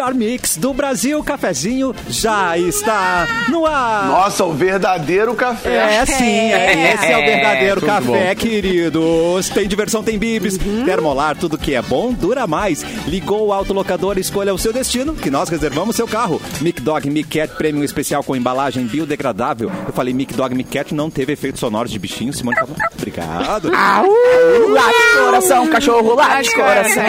melhor mix do Brasil, cafezinho já está no ar. Nossa, o verdadeiro café. É, sim, é, esse é o verdadeiro tudo café, queridos. Tem diversão, tem bibis. Termolar, tudo que é bom dura mais. Ligou o autolocador, escolha o seu destino, que nós reservamos seu carro. Mic Dog Mic Cat Premium Especial com embalagem biodegradável. Eu falei Mic Dog Mic Cat, não teve efeitos sonoros de bichinho. Simone falou, obrigado. Late coração, cachorro, late coração.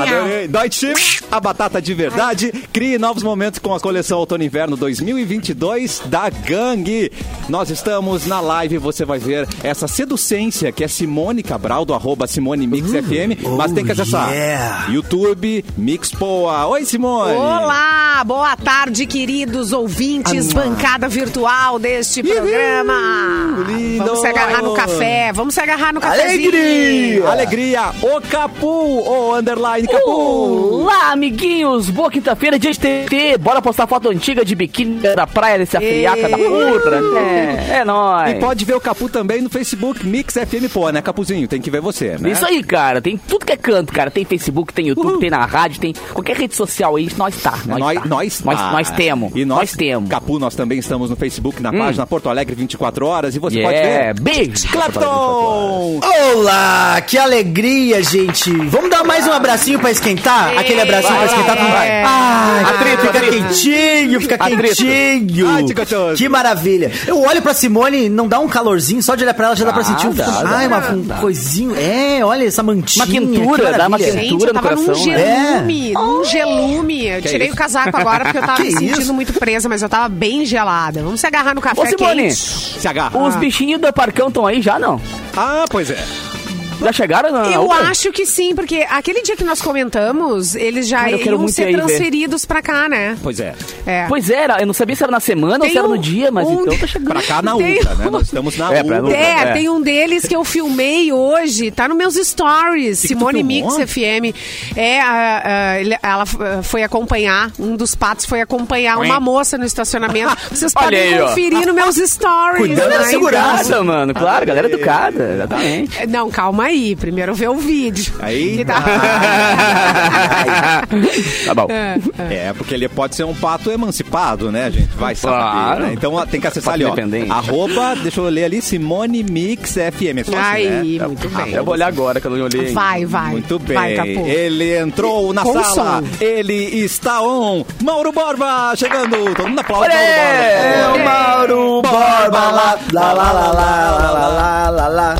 Adorei. Deutsche, a batata de verdade. Crie novos momentos com a coleção Outono e Inverno 2022 da Gangue. Nós estamos na live, você vai ver essa seducência que é Simone Cabral, do arroba Simone Mix FM. Mas tem que acessar yeah. YouTube Mix Poa. Oi, Simone. Olá, boa tarde, queridos ouvintes, bancada virtual deste programa. lindo. Vamos se agarrar no café, vamos se agarrar no cafezinho. Alegria! Alegria, o Capu, o underline Capu. Olá, amiguinhos! Boa quinta-feira, dia de TT. Bora postar foto antiga de biquíni da praia desse afriaca da putra. É, é nóis. E pode ver o Capu também no Facebook, Mix FM Poa, né, Capuzinho? Tem que ver você, né? Isso aí, cara. Tem tudo que é canto, cara. Tem Facebook, tem YouTube, tem na rádio, tem qualquer rede social aí. Nós tá. Nós, Nós, tá. nós, nós, tá. nós temos. E nós, nós temos. Capu, nós também estamos no Facebook, na Hum. página Porto Alegre 24 horas. E você Yeah, pode ver. beijo. Clapton! Olá, que alegria, gente. Vamos dar mais um abracinho pra esquentar? Aquele abracinho pra esquentar com vai. Ai, Atrito, fica atrito. quentinho, fica Atrito. quentinho. Ai, que. Que maravilha. Eu olho pra Simone, não dá um calorzinho, só de olhar pra ela já dá pra sentir um, dá, ai, dá, uma, um dá. coisinho. É, olha essa mantinha. Uma quentura, que dá uma. Gente, Quentura eu no tava num coração, né? gelume, num gelume. Eu Que tirei isso? o casaco agora porque eu tava Que me sentindo isso? muito presa, mas eu tava bem gelada. Vamos se agarrar no café Ô, Simone, quente. Se agarra. os bichinhos do Parcão estão aí já, não? Ah, pois é. Já chegaram? Não, Eu acho que sim, porque aquele dia que nós comentamos, eles já Cara, iam ser aí ver. transferidos pra cá, né? Pois é. É. Pois era, eu não sabia se era na semana ou Tem se era um- no dia, mas um- então tá chegando. Pra cá na Tem Ultra, né? um- Nós estamos na É, pra Ultra. É, É. tem um deles que eu filmei hoje, tá nos meus stories, Que Simone? Mix FM. É, a- a- ela f- foi acompanhar, um dos patos foi acompanhar uma moça no estacionamento. Vocês Olha podem aí, conferir nos meus stories. Cuidando da né? segurança. Educada, mano. Claro, galera educada, exatamente. Não, calma aí, primeiro vê o vídeo. Aí. Que tá- Tá bom. É, porque ele pode ser um pato emancipado, né, gente? Vai saber. Claro. né? Então tem que acessar Pato ali, ó. Arroba, deixa eu ler ali, Simone Mix FM. É fácil, Ai, né? muito bem. Eu vou olhar agora que eu não olhei. Vai, vai. Muito bem. Vai, Capu. Ele entrou na Com sala. som. Ele está on. Mauro Borba chegando. Todo mundo aplaude É Mauro o Borba. Mauro Borba, lá, lá, lá, lá, lá, lá, lá, lá, lá.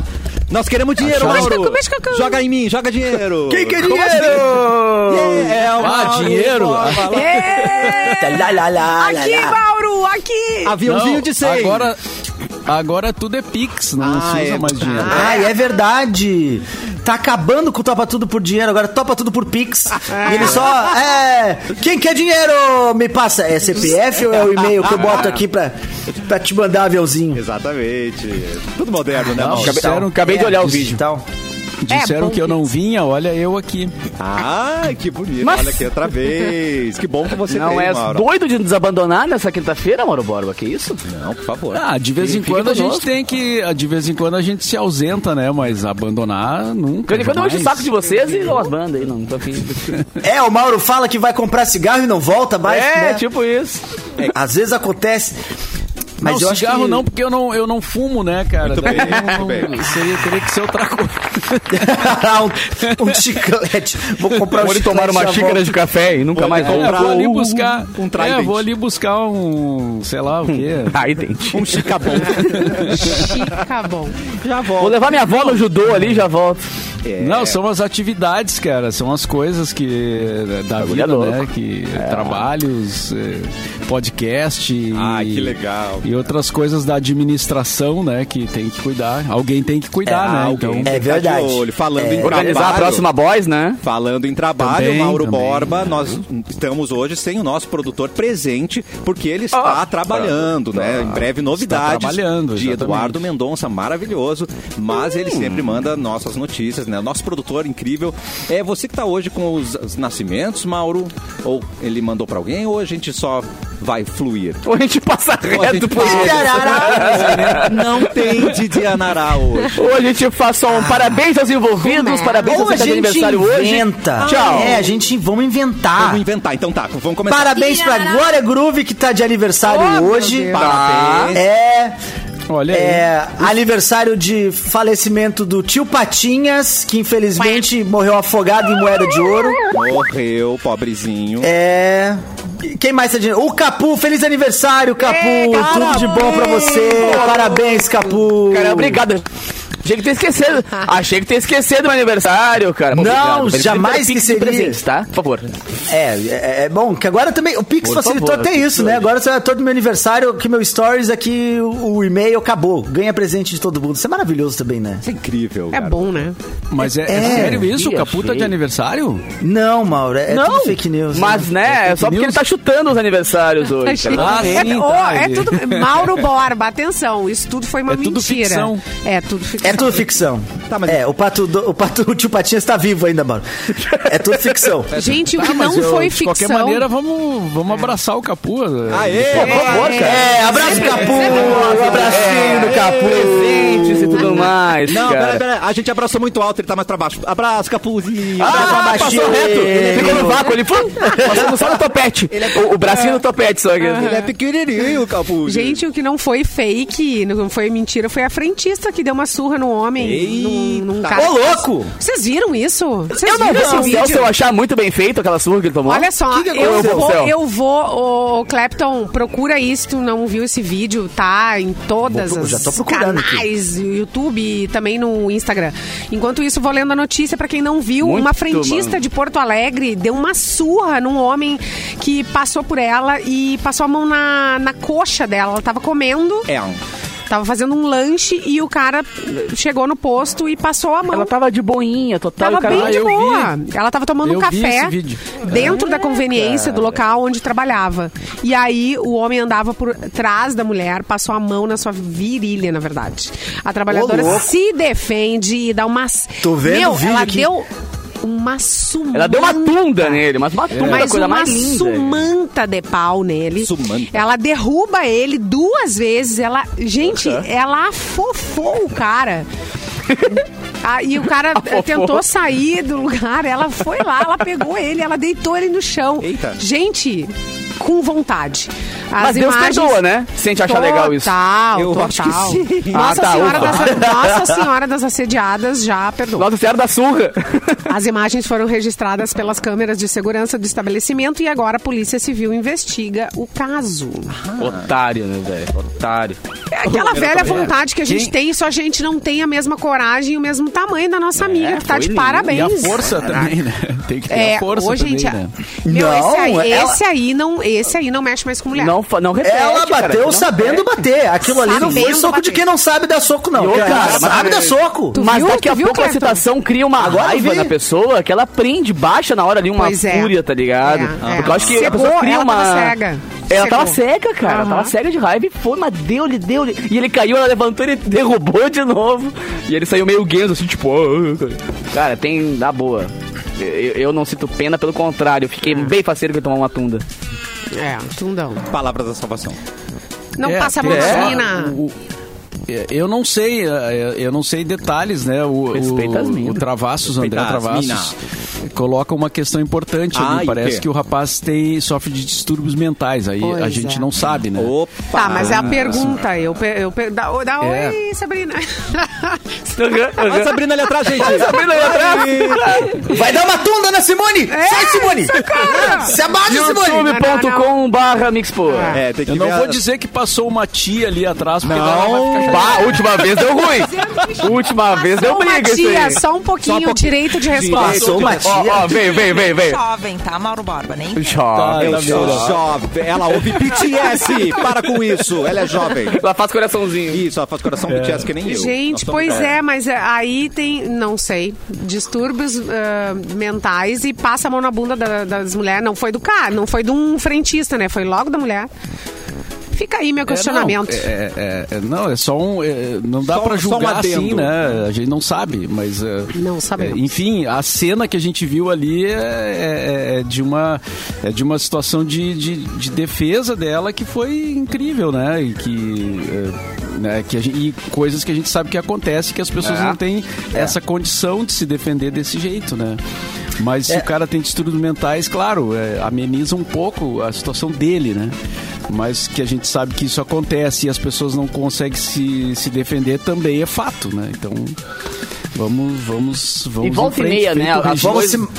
Nós queremos dinheiro, Mauro. Joga em mim, joga dinheiro. Quem quer dinheiro? assim? É, o Ah, Mauro dinheiro? Borba lá. É! Lá, lá, lá, lá, Aqui, lá. Mauro, aqui! Aviãozinho Não, de 100. Agora, agora tudo é Pix, não Ah, se usa é. mais dinheiro. Ai, é verdade. Tá acabando com o Topa Tudo por Dinheiro, agora topa tudo por Pix. E ele só. É. Quem quer dinheiro? Me passa. É CPF ou é o e-mail que eu boto aqui pra, pra te mandar aviãozinho? Exatamente. Tudo moderno, né, Não, Mauro? acabei- Acabei, acabei de olhar o vídeo. Digital. Disseram bom que eu não vinha, olha eu aqui. Ai, que bonito. Mas- Olha aqui outra vez. Que bom que você Não veio, é Mauro. doido de nos abandonar nessa quinta-feira, Mauro Borba? Que isso? Não, por favor. Ah, de vez em quando a gente tem que. De vez em quando a gente se ausenta, né? Mas abandonar nunca. Quando eu encho o saco de vocês e umas bandas aí, não tô afim. É, o Mauro fala que vai comprar cigarro e não volta mais. É, né? tipo isso. Às vezes acontece. Mas não, eu acho cigarro que... não, porque eu não, eu não fumo, né, cara? Muito Daí bem, eu não- bem. Seria, teria que ser outra coisa. um, um chiclete. Vou comprar um Pode chiclete tomar uma xícara de café e nunca Pode mais comprar É, voltar. vou ali um- buscar. um é, Trident. vou ali buscar um. sei lá o quê. Ai, dente. Um chicabom. Chica bom. Já Vou volto. levar minha avó no judô ali e já volto. É. Não, são as atividades, cara. São as coisas que. da Bagulho vida, é né? Que trabalhos, eh, podcast. Ah, e- que legal. E outras coisas da administração, né? Que tem que cuidar. Alguém tem que cuidar, Ah, né? alguém Então. tem que É verdade. olho. Falando É. em Organizar a trabalho, próxima boys, né? Falando em trabalho, Também, Mauro também. Borba, nós estamos hoje sem o nosso produtor presente, porque ele está Ah, trabalhando, né? Em breve novidades trabalhando, de exatamente. Eduardo Mendonça, maravilhoso, mas ele sempre manda nossas notícias, né? Nosso produtor incrível. É você que está hoje com os, os nascimentos, Mauro? Ou ele mandou para alguém ou a gente só vai fluir. Ou a gente passa Ou a gente reto por isso. Não tem Didi Anará hoje. Ou a gente faz só um parabéns aos envolvidos, Começa. parabéns Ou a gente aniversário hoje. inventa. Tchau. É, a gente vamos inventar. Vamos inventar. Então tá, vamos começar. Parabéns pra Glória Groove, que tá de aniversário Oh, hoje. Parabéns. É, Olha aí. é aniversário de falecimento do tio Patinhas, que infelizmente morreu afogado em moeda de ouro. Morreu, pobrezinho. É. Quem mais tá de... O Capu, feliz aniversário, Capu! Tudo de bom pra você. Parabéns, Capu! Cara, obrigado. Achei que tinha esquecido. Achei que tinha esquecido meu aniversário, cara. Não, Obrigado. Jamais de esqueceria. presentes, tá? Por favor. É, é, é bom, que agora também. O Pix Por facilitou favor, até Pix isso, né? Agora você todo meu aniversário, aqui meu stories, aqui o, o e-mail acabou. Ganha presente de todo mundo. Isso é maravilhoso também, né? Isso é incrível. É cara. bom, né? Mas é, é É. sério isso? O Dia Capu tá de aniversário? Não, Mauro, é, é não, tudo fake news. Mas, né? né, é só porque news? ele tá chutando os aniversários hoje. Ah, é, sim, oh, tá, é ele- tudo. Mauro Borba, atenção, isso tudo foi uma É tudo mentira. ficção. É tudo ficção. É tudo ficção. Tá, mas- É, o pato, do- o pato, o tio Patinhas tá vivo ainda, Mauro. É tudo ficção. Gente, o Tá, que não eu, foi de ficção. qualquer maneira, vamos, vamos abraçar o Capu. Aê! Por favor, cara. É, abraço, Capu! Um abracinho do Capu! Presentes e tudo mais, Não, cara. pera, pera. A gente abraçou muito alto, ele tá mais pra baixo. Abraço, Capuzinho. Ah, baixinho. passou reto. Ele ficou no vácuo, ele foi passando só no topete. O, o bracinho no topete só. aqui. Ele é pequenininho, Capuzinho. Gente, o que não foi fake, não foi mentira, foi a frentista que deu uma surra no homem. Eita. Num, num cara. Ô, louco! Vocês viram isso? Vocês Eu não viram vou esse se eu vídeo? achar muito bem feito aquela surra que ele tomou. Olha só, que eu, aconteceu? vou, eu vou, o Clapton, procura isso, tu não viu esse vídeo, tá em todas Vou as já tô procurando aqui. canais, YouTube e também no Instagram. Enquanto isso, vou lendo a notícia pra quem não viu, Muito, uma frentista mano. de Porto Alegre deu uma surra num homem que passou por ela e passou a mão na, na coxa dela, ela tava comendo, É. tava fazendo um lanche e o cara chegou no posto e passou a mão. Ela tava de boinha, total. Tava cara- bem Ah, de boa. Ela tava tomando Eu um café dentro da conveniência cara. do local onde trabalhava. E aí o homem andava por trás da mulher, passou a mão na sua virilha, na verdade. A trabalhadora louco. se defende e dá umas. Tô vendo Meu, o vídeo ela aqui. deu uma sumanta. Ela deu uma tunda nele, mas uma tunda, Mas coisa uma mais linda. sumanta de pau nele. Sumanta. Ela derruba ele duas vezes. Ela, gente, ela afofou o cara. Ah, e o cara eh, tentou sair do lugar, ela foi lá, ela pegou ele, ela deitou ele no chão. Eita. Gente, com vontade. As Mas Deus imagens- perdoa, né? Se a gente achar legal isso. Total, Eu total. acho que sim. Nossa, Ah, tá, senhora das, Nossa Senhora das Assediadas já perdoou. Nossa Senhora da Surra. As imagens foram registradas pelas câmeras de segurança do estabelecimento e agora a Polícia Civil investiga o caso. Otário, né, velho? Otário. É aquela velha vontade que a gente tem, só a gente não tem a mesma coragem e o mesmo tamanho da nossa amiga, que tá de lindo. parabéns. E a força também, né? Tem que ter É, a força ô, também, gente, né? meu, Não, esse, aí, ela- esse aí não, esse aí não mexe mais com mulher. Não, não repete, Ela cara, bateu não sabendo bater. Aquilo ali não foi Sabendo soco de bater. quem não sabe dar soco, não. E, Ela cara, sabe mas- dar soco. Tu Mas viu? daqui a viu, pouco a cria uma Agora raiva na pessoa que ela prende, baixa na hora ali uma Pois é. fúria, tá ligado? É, é. Porque eu acho que a Cegou, pessoa cria ela uma. tava cega. Ela tava Cegou. cega, cara. Ela Aham. tava cega de raiva e foi, mas deu-lhe, deu-lhe. E ele caiu, ela levantou, ele derrubou de novo. E ele saiu meio guenzo, assim, tipo. "Ah". Cara, tem. dá boa. Eu, eu não sinto pena, pelo contrário. Eu fiquei bem faceiro que tomar uma tunda. É, tundão. Palavras da salvação. Não É, passa a mão é, Eu não sei, é, eu não sei detalhes, né? O, Respeita as o, minas. o Travassos, o André Travassos, coloca uma questão importante Ah, ali. Parece quê? que o rapaz tem, sofre de distúrbios mentais. Aí Pois a gente é. não sabe, né? Opa! Tá, mas é a pergunta. Eu, eu, pe- dá, dá É. oi, Sabrina. Olha a Sabrina ali atrás, gente. Sabrina ali atrás. Vai dar uma tunda na Simone! Sai, Simone! Se abaixa, Simone! youtube.com barra mixpo. É, tem que Eu não vou dizer que passou uma tia ali atrás, porque Não. vai ficar Bah, última vez deu ruim. última vez deu briga isso tia, aí. só um pouquinho, pouquinho. direito de resposta. Uma Ó, tia. ó, vem, vem, vem, vem. Jovem, tá, Mauro Borba? Nem Jovem. Eu sou jovem. Ela ouve BTS. Para com isso. Ela é jovem. Ela faz coraçãozinho. Isso, ela faz coração BTS que nem eu. Gente, pois é, mas é, aí tem, não sei, distúrbios ah, mentais e passa a mão na bunda da- das mulheres. Não foi do cara, não foi de um frentista, né? Foi logo da mulher. Fica aí meu questionamento. É, não, é, é, é, não, é só um. é, não dá um julgar assim, né? A gente não sabe, mas. é, Não sabemos. é, enfim, a cena que a gente viu ali é, é- é de uma é de uma situação de, de, de defesa dela que foi incrível, né? E que. é, né, que a gente- e coisas que a gente sabe que acontece que as pessoas É. não têm essa condição de se defender desse jeito, né? Mas se É. o cara tem distúrbios mentais, claro, é, ameniza um pouco a situação dele, né? Mas que a gente sabe que isso acontece e as pessoas não conseguem se, se defender também é fato, né? Então, vamos, vamos, vamos E volta em e frente, meia, né? feito o As registro. coisas,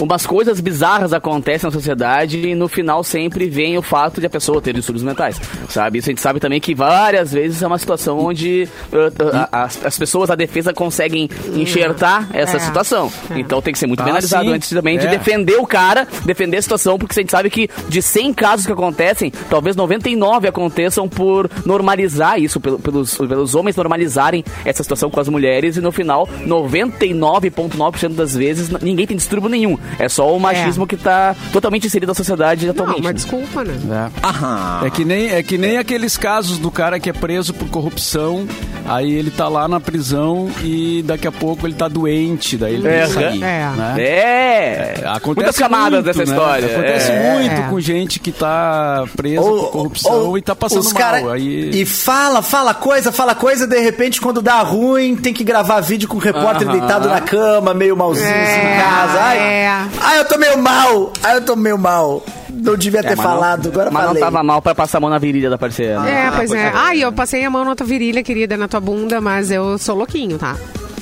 umas coisas bizarras acontecem na sociedade e no final sempre vem o fato de a pessoa ter distúrbios mentais, sabe? Isso a gente sabe também que várias vezes é uma situação onde uh, uh, as, as pessoas, a defesa, conseguem enxertar essa É. situação. Então tem que ser muito bem Ah, analisado sim. antes também de É. defender o cara, defender a situação, porque a gente sabe que de 100 casos que acontecem, talvez 99 aconteçam por normalizar isso, pelo- pelos, pelos homens normalizarem essa situação com as mulheres e no final, 99,9% das vezes ninguém tem distúrbio nenhum. É só o machismo que tá totalmente inserido na sociedade Não, atualmente. mas né? desculpa, né? É. Aham. É que, nem, é que nem aqueles casos do cara que é preso por corrupção, aí ele tá lá na prisão e daqui a pouco ele tá doente, daí ele É, sair. é. né? É, Acontece muitas camadas muito, dessa né? história. Acontece É. muito É. com gente que tá presa Ou- por corrupção ou e tá passando os mal. cara- Aí... E fala, fala coisa, fala coisa, de repente, quando dá ruim, tem que gravar vídeo com o repórter Aham. deitado na cama, meio malzinho assim, em casa. Ai, é. Ai, eu tô meio mal, ai, eu tô meio mal. Não devia ter É, mas não- falado, agora Mas falei. não tava mal pra passar a mão na virilha da parceira. né? É, pois é. Ai, eu passei a mão na tua virilha, querida, na tua bunda, mas eu sou louquinho, tá?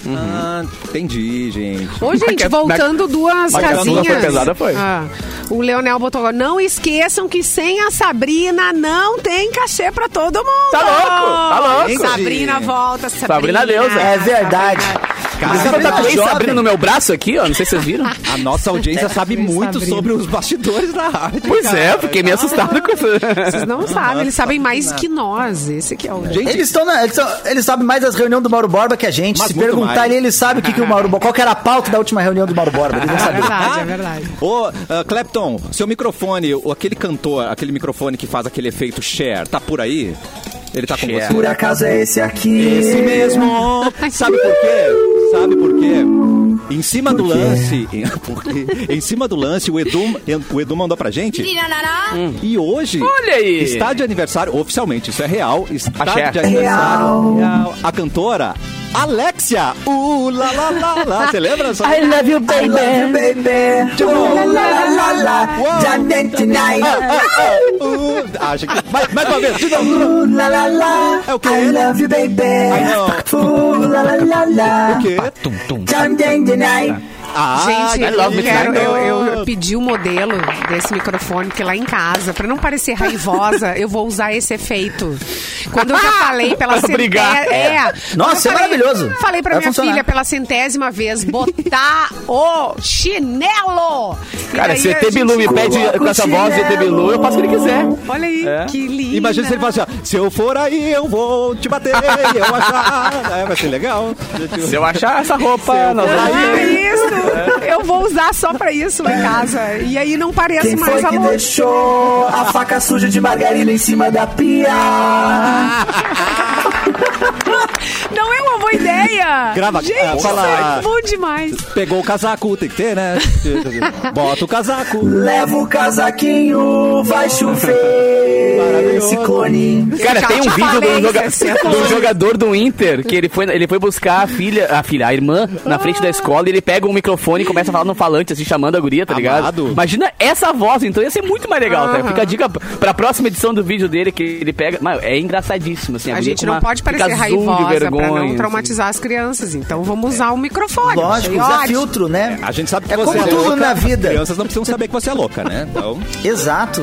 Ah, entendi, gente. Ô, gente, voltando duas mas casinhas. foi pesada, foi. Ah, o Leonel botou agora. Não esqueçam que sem a Sabrina não tem cachê pra todo mundo. Tá louco, tá louco. Sabrina volta, Sabrina. Sabrina deusa. É verdade. Inclusive, eu Sabrina tatuei jovem. Sabrina no meu braço aqui, ó. Não sei se vocês viram. A nossa audiência sabe Sabrina. muito sobre os bastidores da rádio. Pois cara. é, fiquei meio assustado com isso. Vocês não sabem, eles sabem mais que nós. Esse que é o. Gente, Eles estão eles, tão- eles sabem mais das reuniões do Mauro Borba que a gente. Mas Se perguntar mais. ele, ele sabe o que, que o Mauro Borba. Qual que era a pauta da última reunião do Mauro Borba? Ele não É sabia. verdade, é verdade. Ô, ah, Clapton, seu microfone, o- aquele cantor, aquele microfone que faz aquele efeito share, tá por aí? Ele tá com Share. você? Por acaso é esse aqui. Esse mesmo! Sabe por quê? Sabe por quê? Em cima do lance, em, porque, em cima do lance, o Edu, o Edu mandou pra gente. E hoje Olha aí. está de aniversário, oficialmente, isso é real, está Axé. de aniversário real. a cantora Alexia. Uh, lá, lá, lá, lá. Você lembra? Só... I love you, baby. baby. Uou. la, já dentro tonight. Uh, acho que... mais, mais uma vez, de novo, la la la, É o quê? I love you, baby. I know. Ooh, la la la la, O quê? já dentro tonight. Ah, Gente, I eu, quero, eu, eu pedi o modelo desse microfone, porque lá em casa, pra não parecer raivosa, eu vou usar esse efeito. Quando eu já falei pela centésima... É. Nossa, Quando eu é maravilhoso. Falei pra Vai minha funcionar. filha pela centésima vez botar o chinelo. Cara, se ET Bilu me pede com essa voz de ET Bilu, eu faço o que ele quiser. Olha aí, É. que lindo. Imagina se ele fala assim, ó, se eu for aí, eu vou te bater, eu achar. É, vai ser legal. Se eu achar essa roupa, nós vamos Ah, ver. isso! Eu vou usar só pra isso em casa. E aí não parece Quem mais foi que louca. deixou a faca suja de margarina em cima da pia? Não é boa ideia! Grava- Gente, ah, isso fala- é bom demais. Pegou o casaco, tem que ter, né? Bota o casaco. Leva o casaquinho, vai chover. Maravilhoso. Ciclone. Cara, tem um vídeo do, joga- do jogador do Inter que ele foi, ele foi buscar a filha, a filha, a irmã, na frente da escola e ele pega um microfone e começa a falar no falante, assim, chamando a guria, tá ligado? Amado. Imagina essa voz, então ia ser muito mais legal, tá? Fica a dica pra próxima edição do vídeo dele que ele pega. Mano, é engraçadíssimo, assim. A guria gente não pode parecer raivosa pra vergonha, não assim. Traumatizar as crianças. Então vamos usar o microfone. Lógico, ótimo. filtro, né? A gente sabe que É você como é tudo louca. na As vida. crianças não precisam saber que você é louca, né? Então... Exato.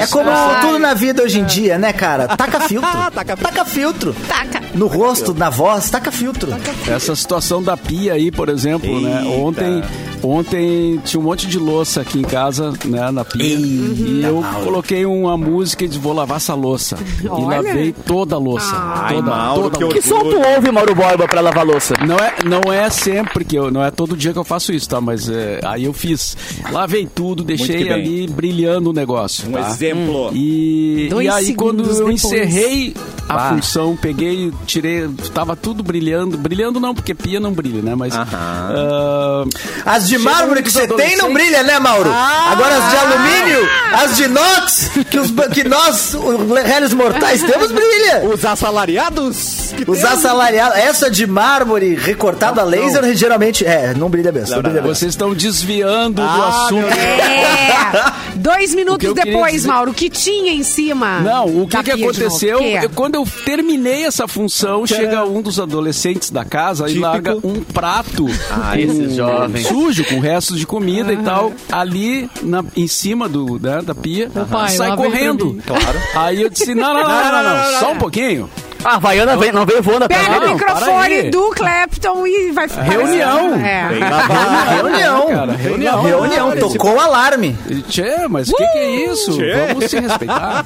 É como Ai. tudo na vida hoje em dia, né, cara? Taca filtro. Taca- Taca filtro. Taca. No rosto, na voz, taca filtro. Essa situação da pia aí, por exemplo, né? Eita. Ontem Ontem tinha um monte de louça aqui em casa, né, na pia. e eu coloquei uma música e disse, vou lavar essa louça. E Olha. lavei toda a louça. Ai, toda, Mauro, toda que louça. Que som tu ouve, Mauro Borba, pra lavar louça? Não é, não é sempre que eu, não é todo dia que eu faço isso, tá? Mas é, aí eu fiz, lavei tudo, deixei ali brilhando o negócio. Um tá? exemplo. E, Dois e aí quando eu depois. encerrei a Bah. função, peguei, tirei, tava tudo brilhando, brilhando não, porque pia não brilha, né? Mas ah, As de mármore que você tem não brilha, né, Mauro? Agora as de alumínio, as de inox, que, os, que nós, os réis mortais, temos brilha. Os assalariados Os assalariados, essa de mármore recortada a laser, geralmente, é, não brilha mesmo. Não, Não, brilha não, vocês estão desviando do Ah, assunto. meu Deus. É. Dois minutos depois, dizer- Mauro, o que tinha em cima? Não, o que, que aconteceu? Eu- quando eu terminei essa função, chega um dos adolescentes da casa Típico. e larga um prato Ah, esses jovens. sujo, com restos de comida e tal, ali na- em cima do, né, da pia, pai, sai correndo. Claro. Aí eu disse, não, não, não, não, não, não, só um pouquinho. A Havaiana vem, não veio voando atrás Pega o microfone do Clapton e vai ficar. Reunião. Assim, né? É. Reunião. Cara, reunião. Reunião. Tocou o alarme. Tchê, mas o uh! que, que, é uh! isso? Tchê. Vamos se respeitar.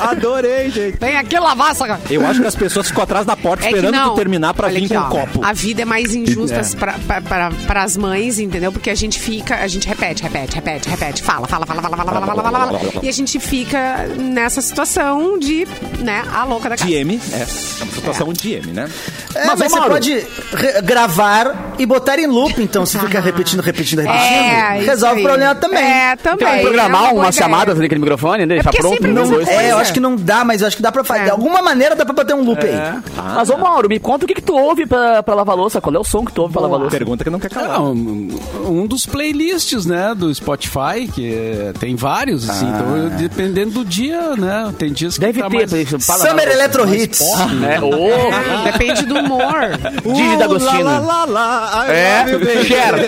Adorei, gente. Tem aqui lavar essa. Eu acho que as pessoas ficam atrás da porta é esperando tu terminar pra Olha vir aqui, com o um copo. A vida é mais injusta é. pra, pra, pra, as mães, entendeu? Porque a gente fica, a gente repete, repete, repete, repete. Fala, fala, fala, fala, fala, fala, fala, fala. fala, fala, fala e a gente fica nessa situação de, né? A louca da casa. DM, é, é uma situação de M, né? É, Mas, mas, você pode gravar e botar em loop, então, se ficar repetindo, repetindo, repetindo, É, resolve o problema também. É, também. Tem que é programar uma chamadas ali naquele microfone, deixar porque pronto. coisa. É, eu acho que não dá, mas eu acho que dá pra fazer. É. De alguma maneira dá pra botar um loop aí. Mas, ô Mauro, me conta o que, que tu ouve pra, pra lavar louça. Qual é o som que tu ouve pra lavar louça? Pergunta que não quer calar. É, um, um dos playlists, né, do Spotify, que é- tem vários, assim, então eu- dependendo do dia, né, tem dias que Deve tá ter, mais... Summer. Electro Hits. É, ô, Depende do humor. Didi D'Agostino. Lá, lá, lá, lá, É. Cher.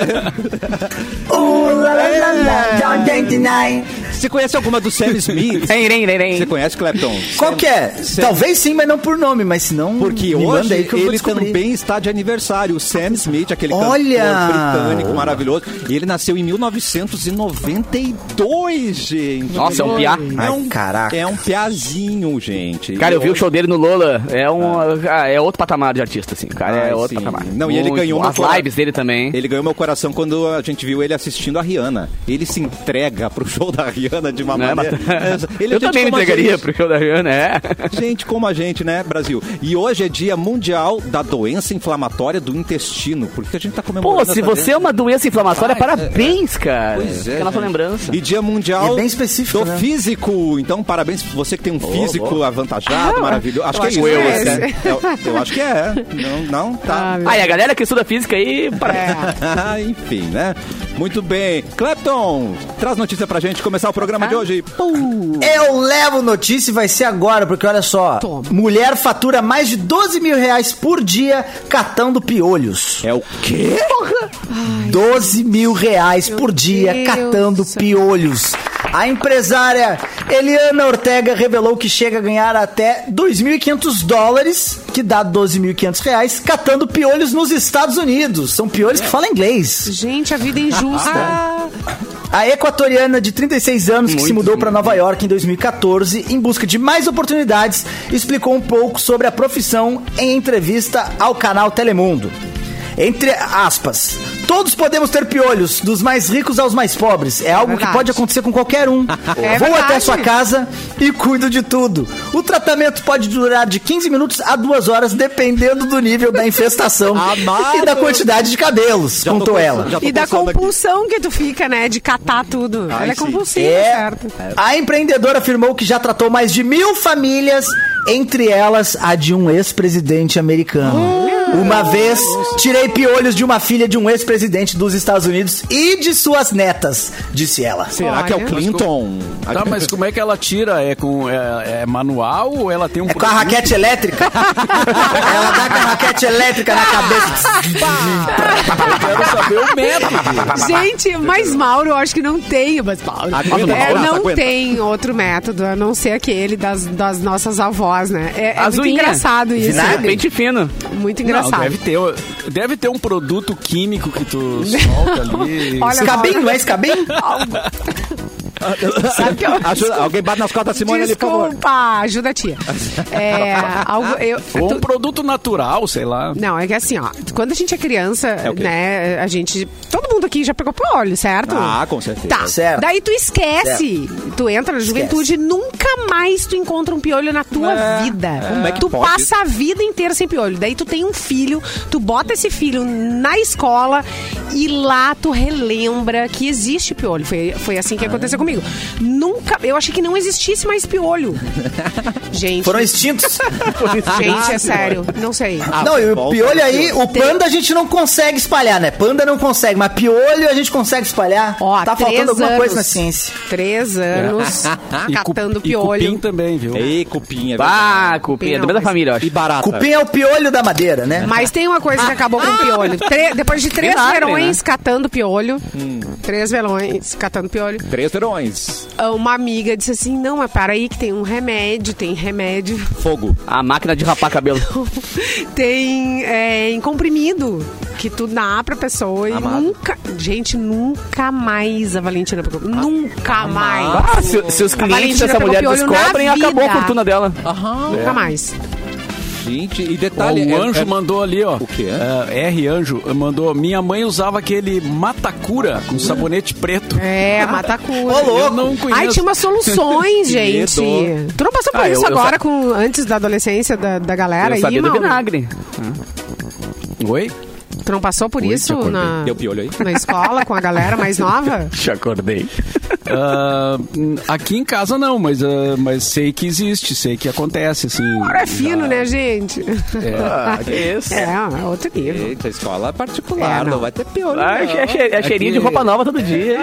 Você conhece alguma do Sam Smith? Você conhece, Clapton? Qual que é? Talvez sim, mas não por nome, mas se não. Porque me hoje manda aí que eu vou ele também está de aniversário. O Sam Smith, aquele Olha! cantor britânico maravilhoso. E ele nasceu em 1992, gente. Nossa, é um piá. É um, Ai, caraca. É um piazinho, gente. Cara, eu vi o show dele no Lola. É um. ah, É outro patamar de artista, assim. Cara, é Ai, outro sim. patamar. Não, e ele ganhou bom. uma As cora- lives dele também. Ele ganhou meu coração quando a gente viu ele assistindo a Rihanna. Ele se entrega pro show da Rihanna de uma Né, maneira. mas- Ele é eu gente também me entregaria pro show da Rihanna, é. Gente como a gente, né, Brasil? E hoje é dia mundial da doença inflamatória do intestino. Por que a gente tá comemorando Pô, se você é uma doença inflamatória, parabéns, cara. Pois é, Fica na sua gente. lembrança. E dia mundial É bem específico, do né? físico. Então, parabéns pra você que tem um físico boa. avantajado, maravilhoso. Acho eu que é acho isso. que né? é É, eu, eu acho que é. Não, não tá. Ah, e a galera que estuda física aí, parabéns. É. Enfim, né? Muito bem. Clapton, traz notícia pra gente começar o programa de hoje. Pum. Eu levo notícia e vai ser agora, porque olha só. Toma. Mulher fatura mais de 12 mil reais por dia catando piolhos. É o quê? 12 mil reais por dia Deus catando do céu. piolhos. A empresária Eliana Ortega revelou que chega a ganhar até 2.500 dólares, que dá 12.500 reais, catando piolhos nos Estados Unidos. São piolhos que falam inglês. Gente, a vida é injusta. A equatoriana de 36 anos que se mudou para Nova York em 2014 em busca de mais oportunidades explicou um pouco sobre a profissão em entrevista ao canal Telemundo. Entre aspas, todos podemos ter piolhos, dos mais ricos aos mais pobres. É algo que verdade. pode acontecer com qualquer um. É Vou até verdade. sua casa e cuido de tudo. O tratamento pode durar de 15 minutos a 2 horas, dependendo do nível da infestação Amado. e da quantidade de cabelos, Já contou pensando- ela. E da pensando aqui. compulsão que tu fica, né? De catar tudo. Ai, Ela é sim. compulsiva, É. certo? A empreendedora afirmou que já tratou mais de mil famílias, entre elas a de um ex-presidente americano. Uma vez, tirei piolhos de uma filha de um ex-presidente dos Estados Unidos e de suas netas, disse ela. Será que é o. Clinton? Tá, mas como é que ela tira? É com é, é manual ou ela tem um É com a produto? raquete elétrica? ela dá com a raquete elétrica na cabeça. Saber o método. Gente, mas Mauro, eu acho que não tem. Mas Mauro, Aguenta, é, Mauro, não aguenta. tem outro método, a não ser aquele das, das nossas avós, né? É, é muito engraçado isso. Vinagre? Pente fino. Muito Não, Não, deve ter, deve ter um produto químico que tu solta ali. Olha, Escabim, não é escabim? Sabe que eu... Ajuda- alguém bate nas costas da Simone ali, por. Desculpa, ajuda a tia. É, algo, eu, Ou tu- um produto natural, sei lá. Não, é que assim, ó, quando a gente é criança, quê? né, a gente, todo mundo aqui já pegou piolho, certo? Ah, com certeza. Tá, Certo. daí tu esquece, tu entra na juventude e nunca mais tu encontra um piolho na tua vida. Como é que tu pode? passa a vida inteira sem piolho. Daí tu tem um filho, tu bota esse filho na escola e lá tu relembra que existe piolho. Foi, foi assim que aconteceu comigo. Nunca, eu achei que não existisse mais piolho. Gente, Foram extintos. gente, é sério, não sei. Ah, não, e o piolho aí, o panda a gente não consegue espalhar, né? Panda não consegue, mas piolho a gente consegue espalhar. Ó, tá faltando alguma anos. coisa na ciência. Três anos E cu- catando e cupim piolho. também, viu? Ei, cupinha. Ah, cupim, é da mesma Não, mas- família, eu acho. E barata. Cupim é o piolho da madeira, né? Mas tem uma coisa que acabou com o piolho. Tre- depois de três verões né? catando piolho, Hum. três verões catando piolho, Três verões. Uma amiga disse assim, não, mas para aí que tem um remédio, tem remédio, Fogo. A máquina de rapar cabelo. tem é, em comprimido, que tu dá pra pessoa e Amado. nunca, gente, nunca mais a Valentina pegou, nunca mais. Ah, se, se os clientes dessa mulher descobrem, acabou a fortuna dela. Nunca mais. Gente, e detalhe... o é- anjo é- mandou ali, ó. O quê? É, R Anjo mandou. Minha mãe usava aquele matacura com sabonete preto. É, matacura. Ô, louco. Eu não conheço. Ai, tinha umas soluções, gente. medo. Tu não passou por Ah, isso eu- eu agora, sa- com, antes da adolescência da, da galera Eu aí, sabia do Mauro? vinagre. Oi? Tu não passou por isso na, Deu piolho aí? na escola com a galera mais nova? Já acordei. Ah, aqui em casa não, mas, ah, mas sei que existe, sei que acontece, assim. Agora é fino, né, gente? Ah, que isso. É, é outro nível. Eita, escola particular, É, não. não. vai ter piolho. Ah, não. é, che- é cheirinho de Aqui- roupa nova todo dia.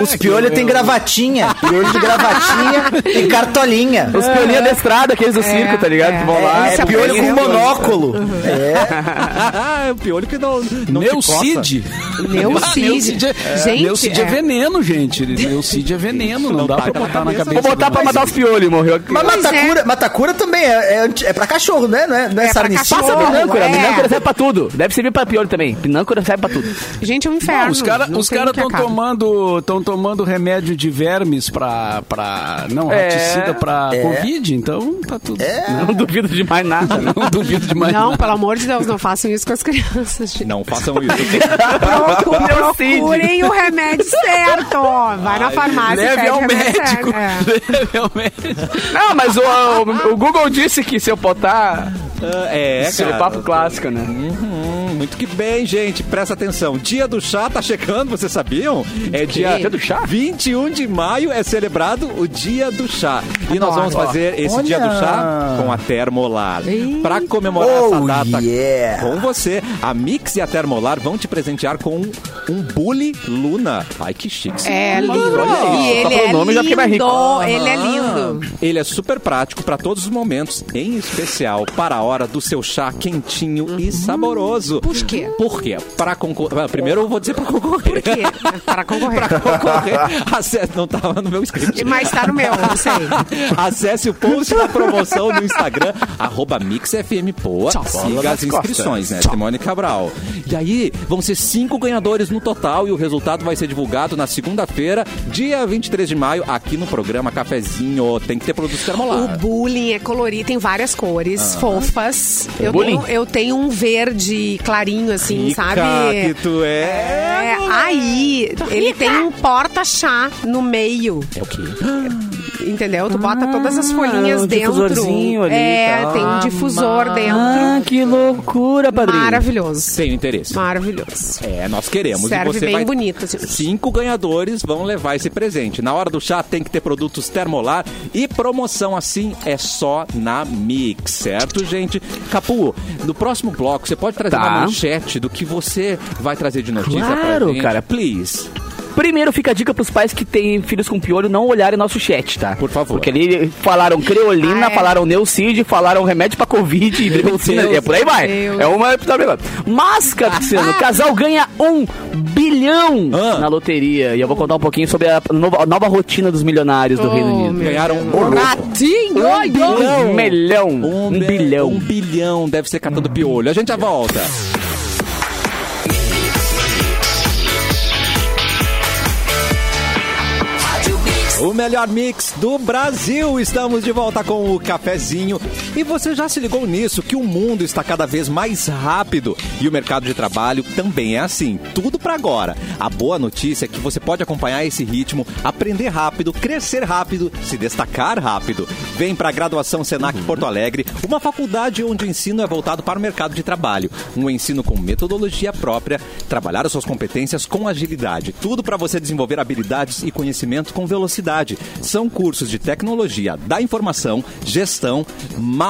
Os piolhos tem gravatinha. Piolho de gravatinha e cartolinha. Os piolinhos da estrada, aqueles do circo, tá ligado? é. Vão lá. É é piolho com monóculo. é o piolho que não, não. Neucid. Neucid. Neucid é, Gente, Neucid é. é. veneno, gente. Neucid é veneno, não, Não dá taca pra botar na cabeça, cabeça. Vou botar pra matar os piolhos, morreu. Mas matacura, matacura também é, é, é pra cachorro, né? Não é, não é, É cachorro. Passa minâncora, é. minâncora serve pra tudo. Deve servir pra piolho também. Minâncora serve pra tudo. Gente, é um inferno. Não, os caras Não cara estão acaba. tomando, tão tomando remédio de vermes pra. pra não, É. raticida pra É. Covid, então tá tudo. Não duvido de mais nada. né? Não duvido de mais Não, nada. pelo amor de Deus, não façam isso com as crianças. Gente. Não façam isso. Procurem o remédio certo. Vai na farmácia e Leve pede ao remédio médico. certo. É. Leve ao médico. Não, mas o, o- o Google disse que se eu botar. É, Esse é cara. papo clássico, né? Uhum, muito que bem, gente. Presta atenção. Dia do chá tá chegando, vocês sabiam? É dia, Dia do chá? 21 de maio é celebrado o Dia do Chá. E nós vamos fazer esse Olha. Dia do Chá com a Termolar. Pra comemorar Oh, essa data yeah. com você, a Mix e a Termolar vão te presentear com um Bully Luna. Ai, que chique. É lindo. Olha E isso. ele Só pelo é nome já fiquei mais rico. lindo. Ele é lindo. Ele é super prático para todos os momentos, em especial para a hora do seu chá quentinho e saboroso. Por quê? Por quê? Para concorrer. Primeiro eu vou dizer para concorrer. Por quê? Para concorrer. Para concorrer. Acesse, não estava no meu script. Mas tá no meu, não sei. Acesse o post da promoção no Instagram, arroba MixFMPoa. Siga as inscrições, né? Simone Cabral. E aí, vão ser cinco ganhadores no total e o resultado vai ser divulgado na segunda-feira, dia 23 de maio, aqui no programa Cafezinho. Tem que ter produtos O termolar. bullying é colorido, tem várias cores fofas. Eu tenho, eu tenho um verde clarinho, assim, Rica sabe? que tu é. É, aí, ele tem um porta-chá no meio, É o quê? Entendeu? Tu bota todas as folhinhas um dentro. difusorzinho ali é, tal. tem um difusor Ah, dentro. que loucura, padrinho. Maravilhoso. Tenho interesse. Maravilhoso. É, nós queremos. Serve e você bem vai... bonito, assim. Cinco ganhadores vão levar esse presente. Na hora do chá tem que ter produtos termolar e promoção assim é só na Mix, certo, gente? Capu, no próximo bloco você pode trazer Tá. uma manchete do que você vai trazer de notícia pra Claro, gente? cara. Please. Primeiro, fica a dica pros pais que têm filhos com piolho não olharem nosso chat, tá? Por favor. Porque ali falaram creolina, Ah, é? falaram neucid, falaram remédio pra covid, e e é por aí vai. Deus. É uma. Mas, Cassiano, o casal ganha um bilhão Ah. na loteria. E eu vou contar um pouquinho sobre a nova, a nova rotina dos milionários do Oh, Reino Unido. Ganharam Deus. um Ratinho! ai, ai. Um milhão. Um, bi- bilhão. Um bilhão. Deve ser catando piolho. A gente já volta. O melhor mix do Brasil. Estamos de volta com o cafezinho. E você já se ligou nisso que o mundo está cada vez mais rápido e o mercado de trabalho também é assim. Tudo para agora. A boa notícia é que você pode acompanhar esse ritmo, aprender rápido, crescer rápido, se destacar rápido. Vem para a graduação Senac Porto Alegre, uma faculdade onde o ensino é voltado para o mercado de trabalho. Um ensino com metodologia própria, trabalhar as suas competências com agilidade. Tudo para você desenvolver habilidades e conhecimento com velocidade. São cursos de tecnologia da informação, gestão, marketing.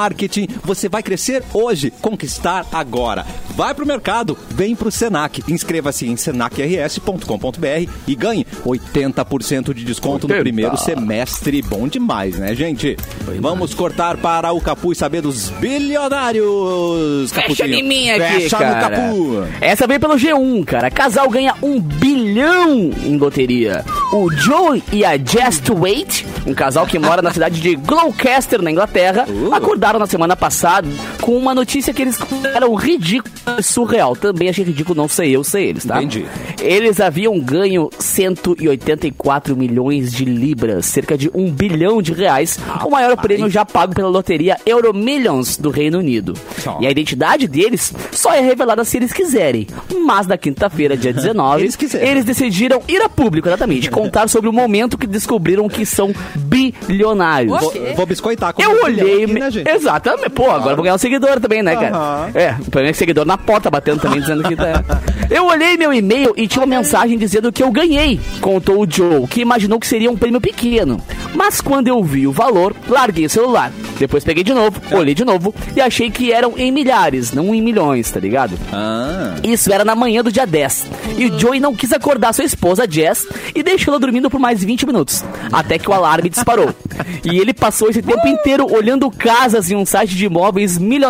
Você vai crescer hoje, conquistar agora. Vai pro mercado, vem pro Senac. Inscreva-se em senacrs.com.br e ganhe 80% de desconto no 80. primeiro semestre. Bom demais, né, gente? Vamos cortar para o Capu e saber dos bilionários. Fecha Capuzinho. em mim aqui, Fecha cara. no Capu. Essa veio pelo G1, cara. Casal ganha um bilhão em loteria. O Joe e a Just Wait, um casal que mora na cidade de Gloucester, na Inglaterra, Uh. acordaram na semana passada com uma notícia que eles consideram ridícula e surreal. Também achei ridículo, não sei eu, sei eles, tá? Entendi. Eles haviam ganho 184 milhões de libras, cerca de um bilhão de reais, o maior prêmio já pago pela loteria Euromillions do Reino Unido. Só. E a identidade deles só é revelada se eles quiserem. Mas na quinta-feira, dia 19, Eles quiseram. eles decidiram ir a público, exatamente, contar sobre o momento que descobriram que são bilionários. Vou, vou biscoitar com Eu olhei. aqui, né, gente? Exatamente. Pô, agora eu vou ganhar um seguidor também, né, cara? É, o problema é que seguidor na porta batendo também, dizendo que tá. Eu olhei meu e-mail e tinha uma mensagem dizendo que eu ganhei, contou o Joe, que imaginou que seria um prêmio pequeno. Mas quando eu vi o valor, larguei o celular. Depois peguei de novo, olhei de novo e achei que eram em milhares, não em milhões, tá ligado? Ah, Isso era na manhã do dia 10. E o Joey não quis acordar sua esposa, Jess, e deixou ela dormindo por mais 20 minutos. Até que o alarme disparou. E ele passou esse tempo inteiro olhando casas em um site de imóveis milionários,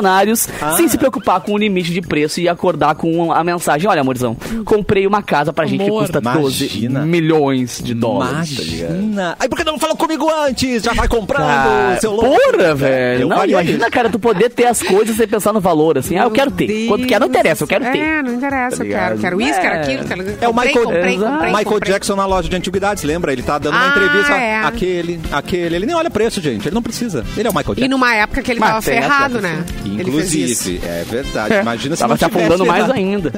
sem se preocupar com o limite de preço e acordar com a mensagem: Olha, amorzão, comprei uma casa pra gente que Amor. custa 12 Imagina. milhões de dólares. tá imagina. Ai, por que não falou comigo antes? Já vai comprando, Cara, seu louco. porra, velho. Eu Não, imagina, cara, tu poder ter as coisas sem pensar no valor, assim. Ah, eu quero ter. Deus. Quanto quer, não interessa, eu quero ter. É, não interessa, Tá eu quero. Quero isso, quero É. aquilo. Quero... É o Comprei, Michael, comprei, Exato. comprei, Michael comprei. Jackson na loja de antiguidades, lembra? Ele tá dando uma Ah, entrevista. é. Aquele, aquele. Ele nem olha preço, gente. Ele não precisa. Ele é o Michael E Jackson. numa época que ele Mas tava ferrado, época, né? Isso. Inclusive, é verdade. Imagina se Tava não se afundando mais nada. ainda.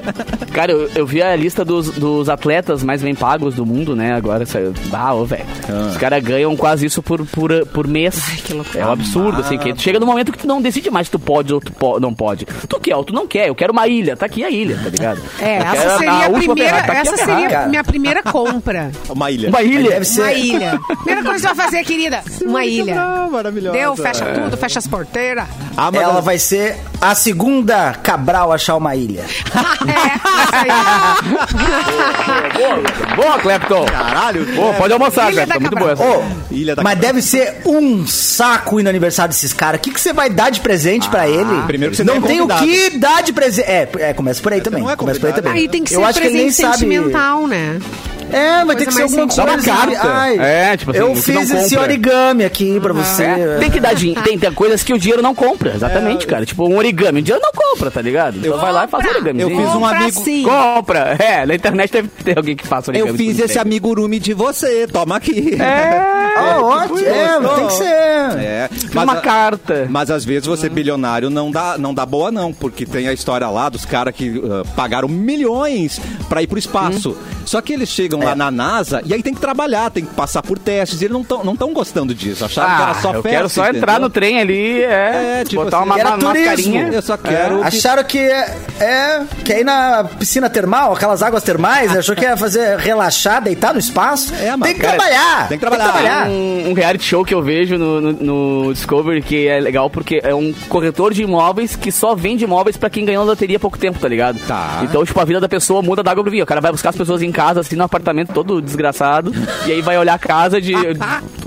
Cara, eu, eu vi a lista dos, dos atletas mais bem pagos do mundo, né? Agora saiu. Ah, ô, velho. Ah. Os caras ganham quase isso por, por, por mês. que loucura. É um absurdo, assim. Que chega no momento que tu não decide mais se tu pode ou tu po- não pode. Tu quer ou tu não quer. Eu quero uma ilha. Tá aqui a ilha, tá ligado? É, Eu essa seria a primeira, tá essa seria a cara. minha primeira compra. Uma ilha. Uma ilha. Deve ser. Uma ilha. Primeira coisa que você vai fazer, querida, uma ilha. Maravilhosa. Deu, fecha tudo, fecha as porteiras. Ah, mas Ela vai ser a segunda Cabral achar uma ilha. é. Boa, boa, Clepton. Caralho. Boa, pode almoçar, Ilha Clepton. Muito boa Cabral. essa. Ô, Ilha da mas deve ser um saco ir no aniversário desses caras. O que, que você vai dar de presente pra ele? Ah, primeiro que você não não é tem o convidado. que dar de presente. É, é, começa por aí também. não é começa por aí convidado. também. Aí tem que ser Eu acho que ele nem presente sabe. sentimental, né? É, vai ter que ser alguma coisa. Dá uma carta. Ai, É, tipo assim, eu o que não fiz esse origami aqui pra você. É, tem que dar dinheiro. Tem, tem coisas que o dinheiro não compra, exatamente, cara. Tipo, um origami. O dinheiro não compra, tá ligado? Então vai lá e faz um origami. Eu fiz um amigo- sim. Compra! É, na internet deve ter alguém que faça origami. Eu fiz esse amigurumi de você. Toma aqui. Ah, ótimo. É, tem que ser. É, Fiz uma carta. Mas às vezes você bilionário não dá, não dá boa não, porque tem a história lá dos caras que ah, pagaram milhões pra ir pro espaço. Só que eles chegam lá na NASA e aí tem que trabalhar, tem que passar por testes. E eles não estão não tão gostando disso. Acharam que era Ah, só eu festa. quero só entrar entendeu? no trem ali, é, É, tipo botar assim, uma, uma mascarinha. Eu só quero. Acharam que é, é, quer ir na piscina termal, aquelas águas termais, achou que ia fazer relaxar, deitar no espaço. É, mas, tem que cara, trabalhar. tem que trabalhar. um, um reality show que eu vejo no, no, no Discovery que é legal porque é um corretor de imóveis que só vende imóveis pra quem ganhou loteria há pouco tempo, tá ligado? Tá. Então, tipo, a vida da pessoa muda da água pro vinho. O cara vai buscar as pessoas em casa, assim, no apartamento todo desgraçado, e aí vai olhar a casa de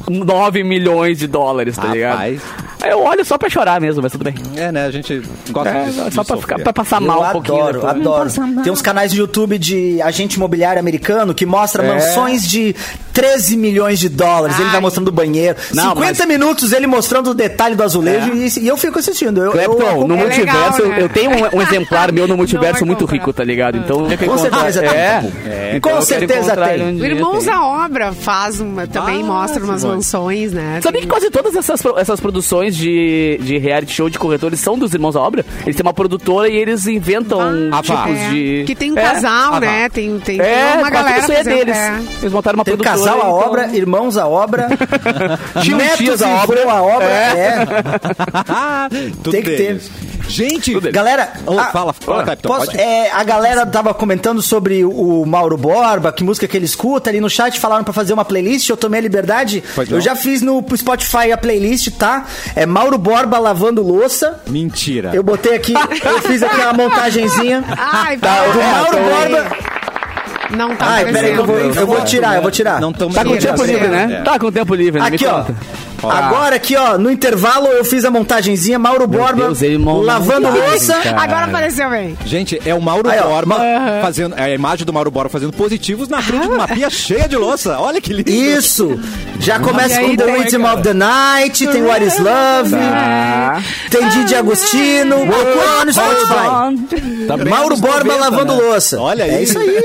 9 milhões de dólares, tá ligado? Rapaz. Aí eu olho só pra chorar mesmo, mas tudo bem. É, né? A gente gosta É, disso. só de pra, ficar, pra passar Eu mal um pouquinho. adoro, depois. adoro. Tem uns canais de YouTube de agente imobiliário americano que mostra mansões de 13 milhões de dólares. Ele vai Ai. mostrando o banheiro. Não, 50 mas- minutos ele mostrando o detalhe do azulejo e, e eu fico assistindo. Eu, eu, Clepton, no É multiverso, legal, né? eu tenho um, um exemplar meu no multiverso vai muito comprar. rico, tá ligado? Então, eu quero Com certeza é, tem. é, Com então eu certeza tem. um O Irmãos à Obra faz uma, também Ah, mostra umas mansões, né? Sabia que quase todas essas, essas produções de, de reality show de corretores são dos Irmãos à Obra? Eles têm uma produtora e eles inventam Ah, tipos vá. de... Que tem um É. casal, Ah, né? Tem, tem É, uma galera isso aí é deles. é. Eles montaram uma Tem produtora. casal à então- obra, irmãos à obra, netos e à obra. à obra. É. Tudo Tem que ter. Gente, Galera, Oh, a- fala, fala, Clepton, posso- pode. é, a galera tava comentando sobre o Mauro Borba, que música que ele escuta ali no chat, falaram pra fazer uma playlist, eu tomei a liberdade. Pois não. eu já fiz no Spotify a playlist, tá? É Mauro Borba lavando louça. Mentira. Eu botei aqui, eu fiz aqui uma montagenzinha. Ai, Tá, do Mauro vai. Borba. Não tá Ai, peraí que eu vou, eu vou tirar, eu vou tirar. Não tão Tá com Tira, tempo tira. livre, né? É. Tá com tempo livre, né? Aqui, ó. Agora aqui, ó, no intervalo eu fiz a montagenzinha, Mauro Borba Deus, ele monta lavando louça. Agora apareceu bem. Gente, é o Mauro Aí, ó, Borba fazendo. É a imagem do Mauro Borba fazendo positivos na frente de uma pia cheia de louça. Olha que lindo. Isso! Já começa aí com The Rhythm of the Night, tem What is Love, Tá. tem Didi Agostino, procura lá no Spotify. Tá Mauro Borba 90, lavando né? louça. Olha É aí. isso aí.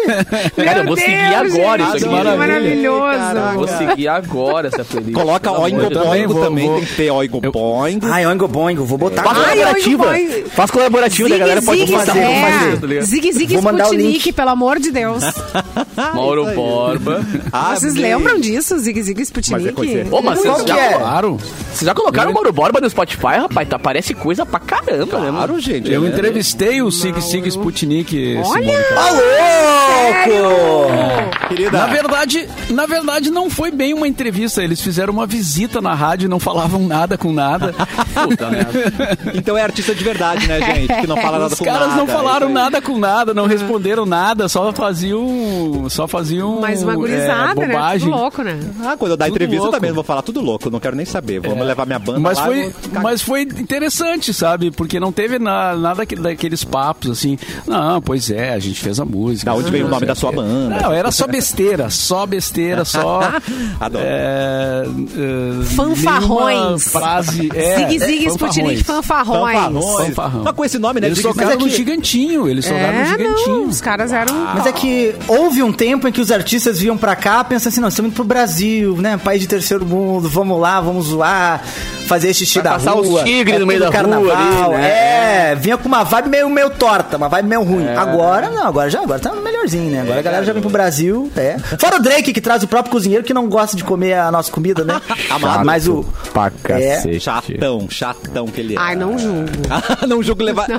Cara, eu vou seguir Deus, agora gente, isso aqui. Maravilhoso. Vou seguir agora essa playlist. Coloca Oingo Boingo também, vou- tem que ter Oingo Boingo. Ai, Oingo Boingo, vou botar. Faz colaborativa. Faz colaborativa, da galera pode fazer. Zig, é. tá? Zig Sputnik, pelo amor de Deus. Mauro Borba. Vocês Abre. lembram disso, Zig Zig Mas é coisa- Ô, mas vocês já, é? Claro. vocês já colocaram o Mauro Borba no Spotify, rapaz? Tá, parece coisa pra caramba, né? Claro, gente. Eu é- entrevistei o Sig Sig Sputnik. Olha! Simone. Ô, louco! Querida. Na verdade, na verdade, não foi bem uma entrevista. Eles fizeram uma visita na rádio e não falavam nada com nada. Puta merda. Então é artista de verdade, né, gente? Que não fala nada Os com caras nada. não falaram Isso aí. nada com nada, não responderam nada, só faziam. Só faziam. Mas uma é, gurizada, né? bobagem. Tudo louco, né? Ah, quando eu Tudo entrevista louco. também, vou falar tudo louco. Não quero nem saber. Vamos levar minha banda Mas lá. foi, mas foi interessante, sabe? Porque não teve na- nada daque- daqueles papos assim. Não, pois é, a gente fez a música. Da onde veio o nome da sua banda? Não, era só besteira, só besteira, só. Adoro. é, é, Fanfarrões. Frase. É, Zig Zig é, Sputnik fanfarrões. fanfarrões. Fanfarrões. Fanfarrão. Mas com esse nome, né? Eles Zig tocaram Zig. no gigantinho, eles tocaram no É, gigantinho. não, os caras eram... Mas é que houve um tempo em que os artistas vinham pra cá pensando assim, não, estamos indo pro Brasil, né? País de terceiro mundo, vamos lá, vamos zoar, fazer xixi Vai da passar os rua. tigres no meio da rua carnaval. ali, né? É, vinha com uma vibe meio, meio torta, uma vibe meio ruim. Agora não, agora já agora tá né? Agora a galera já vem pro Brasil, é. Fora o Drake que traz o próprio cozinheiro que não gosta de comer a nossa comida, né? Amado. Mas o Pra É. cacete. Chatão, chatão que ele é. Ai, não julgo. não julgo levar.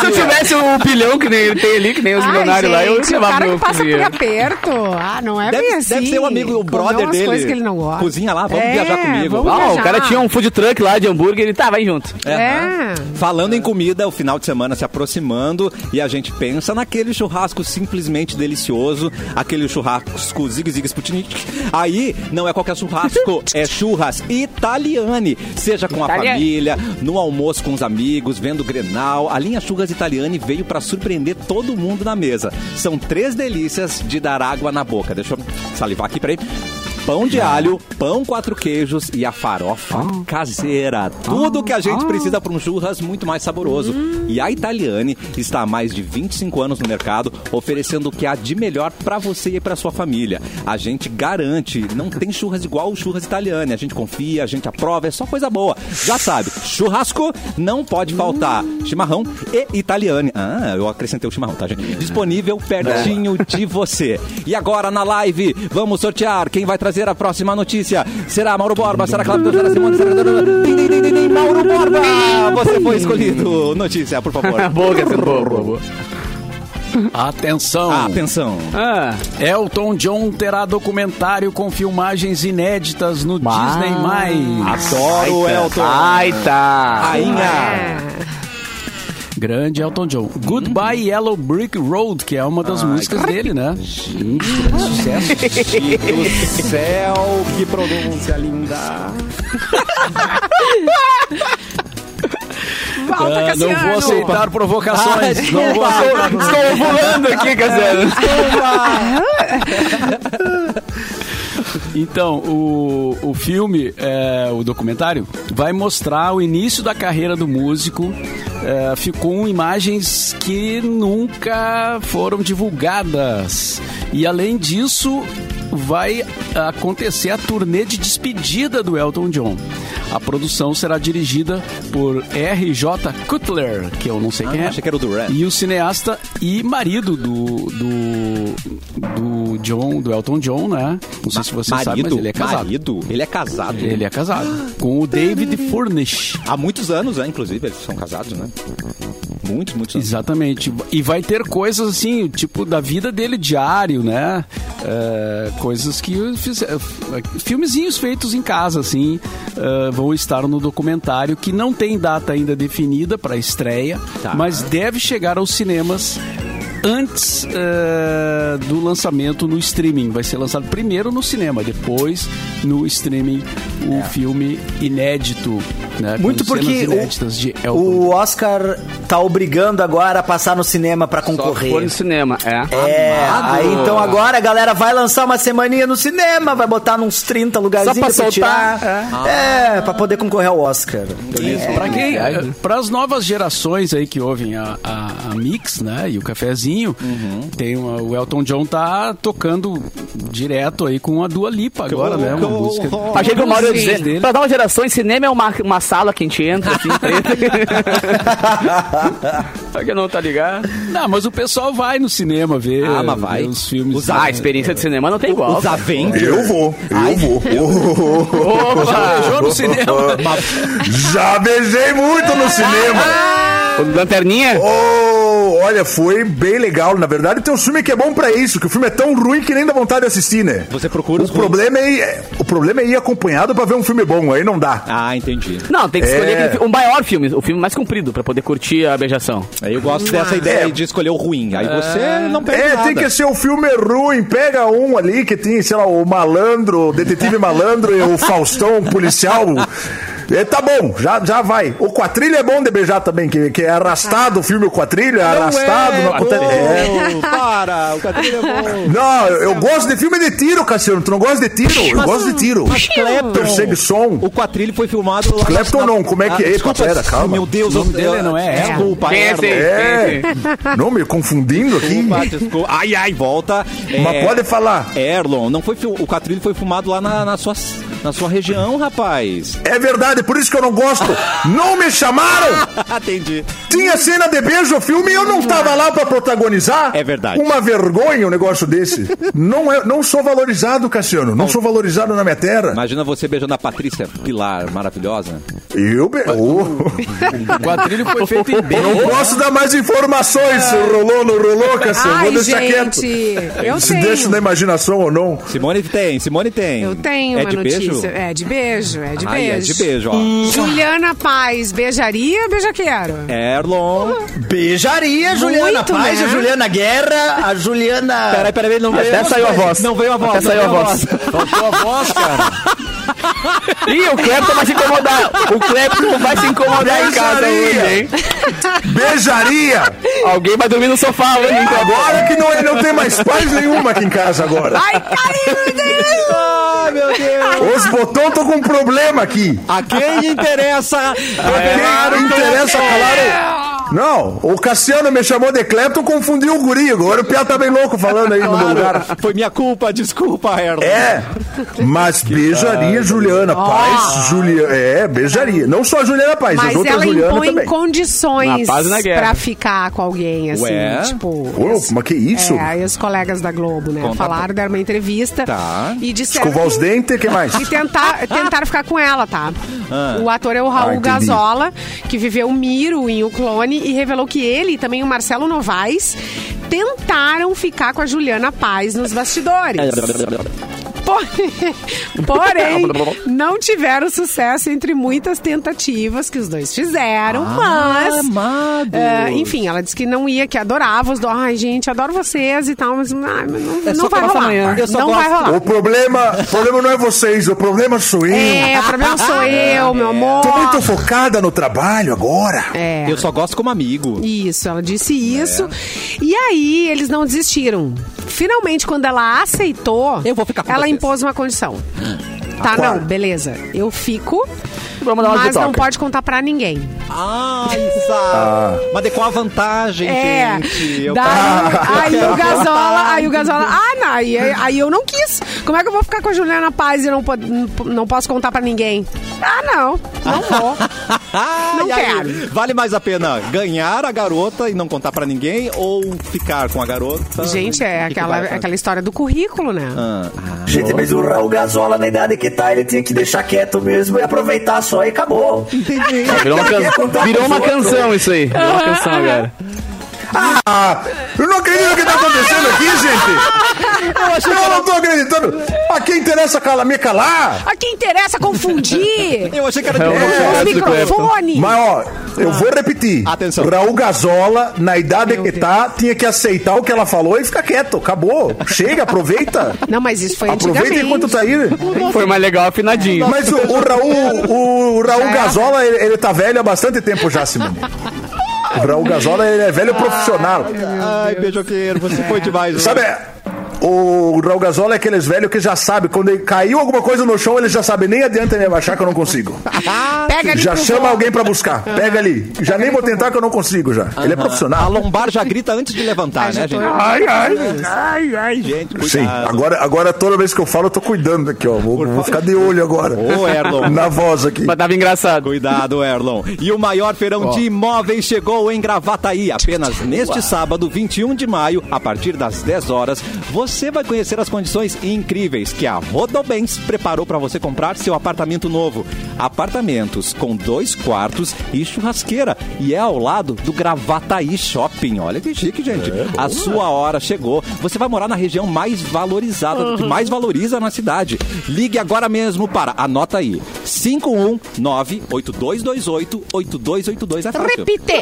Se eu tivesse um pilhão que nem ele tem ali, que nem os Ai, milionários lá, eu gente, o levava cara meu que passa por cozinheiro. aperto. Ah, não é Deve, bem assim. deve ser o amigo, o brother umas dele. coisas que ele não gosta. Cozinha lá, vamos É, viajar comigo. vamos Ah, o viajar. cara tinha um food truck lá de hambúrguer, ele tá, vai junto. É. Falando em comida, o final de semana se aproximando e a gente pensa naquele churrasco simplesmente delicioso, aquele churrasco Zig Zig Sputnik. Aí não é qualquer churrasco, é churras Italiane. Seja com a família, no almoço com os amigos, vendo Grenal. A linha Churras Italiane veio para surpreender todo mundo na mesa. São três delícias de dar água na boca. Deixa eu salivar aqui, peraí. Pão de alho, pão quatro queijos e a farofa caseira. Tudo que a gente precisa para um churras muito mais saboroso. E a Italiane está há mais de 25 anos no mercado, oferecendo o que há de melhor para você e para sua família. A gente garante, não tem churras igual o churras Italiane. A gente confia, a gente aprova, é só coisa boa. Já sabe, churrasco não pode faltar. Chimarrão e Italiane. Ah, eu acrescentei o chimarrão, tá, gente? Disponível pertinho de você. E agora na live, vamos sortear quem vai trazer a próxima notícia. Será Mauro Borba? Será Cláudio? Será Simone? Será... Din, din, din, din, din, Mauro Borba! Você foi escolhido. Notícia, por favor. boa, boa, boa, boa. Atenção! Ah, atenção. Ah, Elton John terá documentário com filmagens inéditas no Bah. Disney+. Adoro o Elton. ai, tá. Rainha. Grande Elton John. Goodbye Yellow Brick Road, que é uma das músicas dele, né? Um dos grandes sucessos. Do céu, que pronúncia linda. Volta, Ah, não vou aceitar provocações. não vou aceitar Estou voando aqui, Cassiano. Então, o, o filme, é, o documentário, vai mostrar o início da carreira do músico. É, ficou com imagens que nunca foram divulgadas. E além disso, vai acontecer a turnê de despedida do Elton John. A produção será dirigida por R.J. Cutler, que eu não sei quem é. achei que era o Duran. E o cineasta e marido do, do, do John, do Elton John, né? Sei se você sabe, mas ele é casado. Marido? Ele é casado. Ele é casado. Com o David Furnish. Há muitos anos, né? Inclusive, eles são casados, né? Muitos, muitos anos. Exatamente. E vai ter coisas assim, tipo, da vida dele diário, né? É, coisas que fiz, é, filmezinhos feitos em casa, assim, é, vão estar no documentário que não tem data ainda definida para estreia, Tá. mas deve chegar aos cinemas antes é, do lançamento no streaming. Vai ser lançado primeiro no cinema, depois no streaming o filme inédito, né? Muito porque o, o Oscar tá obrigando agora a passar no cinema Só foi concorrer. no cinema, é. É, aí então agora a galera vai lançar uma semaninha no cinema, vai botar nos 30 lugarzinhos Só pra pra soltar, tirar. É, pra poder concorrer ao Oscar. É. Pra quem, para as novas gerações aí que ouvem a, a, a Mix, né, e o cafezinho, tem uma- o Elton John tá tocando direto aí com a Dua Lipa agora, né, uma música. Achei que o Mauro ia dizer, pra novas gerações, cinema é uma, uma sala que a gente entra, assim, Pra quem não tá ligado. Não, mas o pessoal vai no cinema ver, Ah, mas vai. ver os filmes. Os Ah, a experiência de cinema não tem igual. Os Avengers. Eu vou, eu vou. Já beijou no cinema? Já beijei muito no cinema. O Lanterninha? Oh, olha, foi bem legal. Na verdade, tem um filme que é bom pra isso, que o filme é tão ruim que nem dá vontade de assistir, né? Você procura o os problema é, o problema é ir acompanhado pra ver um filme bom, aí não dá. Ah, entendi. Não, tem que escolher É. aquele o maior filme, o filme mais comprido, pra poder curtir a beijação. Aí eu gosto dessa ideia de escolher o ruim. Aí você não perde É, nada. tem que ser um filme ruim. Pega um ali que tem, sei lá, o malandro, o detetive malandro e o Faustão policial. É, tá bom, já, já vai. O Quatrilha é bom de beijar também, que, que é arrastado o filme O Quatrilha, é arrastado. é não acontece- bom. é. Para, o quadrilho é bom. Não, eu, eu gosto de filme de tiro, Cassiano. Tu não gosta de tiro? Eu gosto de tiro. Mas Clapton, Perseguição. o quadrilho foi filmado lá Clapton na- não, como é que é? desculpa, Pera, calma. Meu Deus, O nome dele não é Desculpa, é. É. Não, me confundindo aqui. Desculpa, desculpa. Ai, ai, volta. Mas É, pode falar. Erlon, não foi fil- o quadrilho foi filmado lá na, na sua, na sua região, rapaz. É verdade, por isso que eu não gosto. Não me chamaram! Entendi. Tinha cena de beijo no filme e eu não tava lá pra protagonizar. É verdade. Uma vergonha um negócio desse. Não, é, não sou valorizado, Cassiano. Não sou valorizado na minha terra. Imagina você beijando a Patrícia Pilar, maravilhosa. Eu. Be... Oh, O quadrilho foi feito em não posso dar mais informações se rolou ou não rolou, Cassiano. Ai, Vou deixar gente, quieto. eu se tenho. deixa na imaginação ou não. Simone tem, Simone tem. Eu tenho é uma de notícia. Beijo? É de beijo, é de Ai, beijo. é de beijo, ó. Juliana Paz, beijaria ou beijaqueiro? Erlon. Beijaria, Juliana Muito, Paz, né? a Juliana Guerra, a Juliana. Peraí, peraí, não veio. Até saiu a voz. Não veio a voz. Até não saiu a voz. Faltou a voz, cara. Ih, o Clepton vai se incomodar. O Clepton vai se incomodar em casa hoje, hein? Beijaria! Alguém vai dormir no sofá hoje, hein? Agora que não, não tem mais paz nenhuma aqui em casa agora. Ai, caiu, meu Deus! Ai, meu Deus. Os botões estão com um problema aqui. A quem interessa revelar Quem interessa é? falar. o- Não, o Cassiano me chamou de Clepton, confundiu o guri. Agora o Pia tá bem louco falando aí no meu lugar. Foi minha culpa, desculpa, Erlon. É, mas beijaria Juliana Paz. Julia, é, beijaria. Não só a Juliana Paz, as Mas outras ela Juliana impõe também. condições pra ficar com alguém, assim, Ué? tipo... Ô, mas que isso? É, aí os colegas da Globo, né? Conta falaram, deram uma entrevista Tá. e disseram... Escovar os dentes, o que mais? E tentar, tentaram ficar com ela, tá? Ah. O ator é o Ah, Raul entendi. Gazola, que viveu o Miro em O Clone e revelou que ele e também o Marcelo Novaes tentaram ficar com a Juliana Paz nos bastidores. Porém, porém, não tiveram sucesso entre muitas tentativas que os dois fizeram, mas. amado. é, enfim, ela disse que não ia, que adorava os dois. Ai, gente, adoro vocês e tal, mas ai, mas não, É não vai rolar. amanhã. Eu Não gosto- vai rolar. O problema, o problema não é vocês, o problema sou eu. É, o problema sou eu, meu amor. Tô muito focada no trabalho agora. É. Eu só gosto como amigo. Isso, ela disse isso. E aí, eles não desistiram. Finalmente, quando ela aceitou, Eu vou ficar com ela vocês. Impôs uma condição. Tá, Qual? não, beleza. Eu fico, Vamos dar uma mas não pode contar pra ninguém. Ah, exato. Mas de qual a vantagem, É. gente? Eu Daí, aí o Gasola, aí o Gasola, ah, não, aí, aí eu não quis. Como é que eu vou ficar com a Juliana Paz e não, não posso contar pra ninguém? Ah, não, não vou. Ah, Não e aí, quero. Vale mais a pena ganhar a garota e não contar pra ninguém ou ficar com a garota? Gente, é que aquela, aquela história do currículo, né? Ah, ah. Gente, mas o Raul Gazola, na idade que tá, ele tinha que deixar quieto mesmo e aproveitar só e acabou. Virou uma, can- Virou uma canção isso aí. Virou uma canção agora. Ah, eu não acredito no que tá acontecendo aqui, gente. Eu, não tô acreditando. A quem interessa cala, me calar? A quem interessa confundir Eu achei que era de É os do microfones. Mas ó, eu vou repetir. Atenção. Raul Gazola, na idade que tá, tinha que aceitar o que ela falou e ficar quieto. Acabou. Chega, aproveita. Não, mas isso foi Aproveita enquanto tá aí. Foi mais legal afinadinho. Mas o, o Raul, o Raul É. Gazola, ele, ele tá velho há bastante tempo já, Simone. Raul Gazola, ele é velho profissional. Ai, beijoqueiro, você foi demais. Sabe, o Raul Gazola é aqueles velhos que já sabe, quando ele caiu alguma coisa no chão, ele já sabe, nem adianta me abaixar que eu não consigo. Pega ali Já chama vó. alguém pra buscar. Pega ali. Já nem vou tentar que eu não consigo já. Ele é A profissional. lombar já grita antes de levantar, né, gente? Ai, ai. Ai, ai, gente, cuidado. Sim, agora, agora toda vez que eu falo, eu tô cuidando aqui, ó. Vou, vou ficar de olho agora. Ô, Erlon. Na voz aqui. Mas tava engraçado. Cuidado, Erlon. E o maior feirão de imóveis chegou em Gravataí. Apenas neste sábado, 21 de maio, a partir das 10 horas, você vai conhecer as condições incríveis que a Rodobens preparou para você comprar seu apartamento novo. Apartamentos com dois quartos e churrasqueira. E é ao lado do Gravataí Shopping. Olha que chique, gente. a sua hora chegou. Você vai morar na região mais valorizada, que mais valoriza na cidade. Ligue agora mesmo para, anota aí, 519-8228-8282. É fácil. Repite.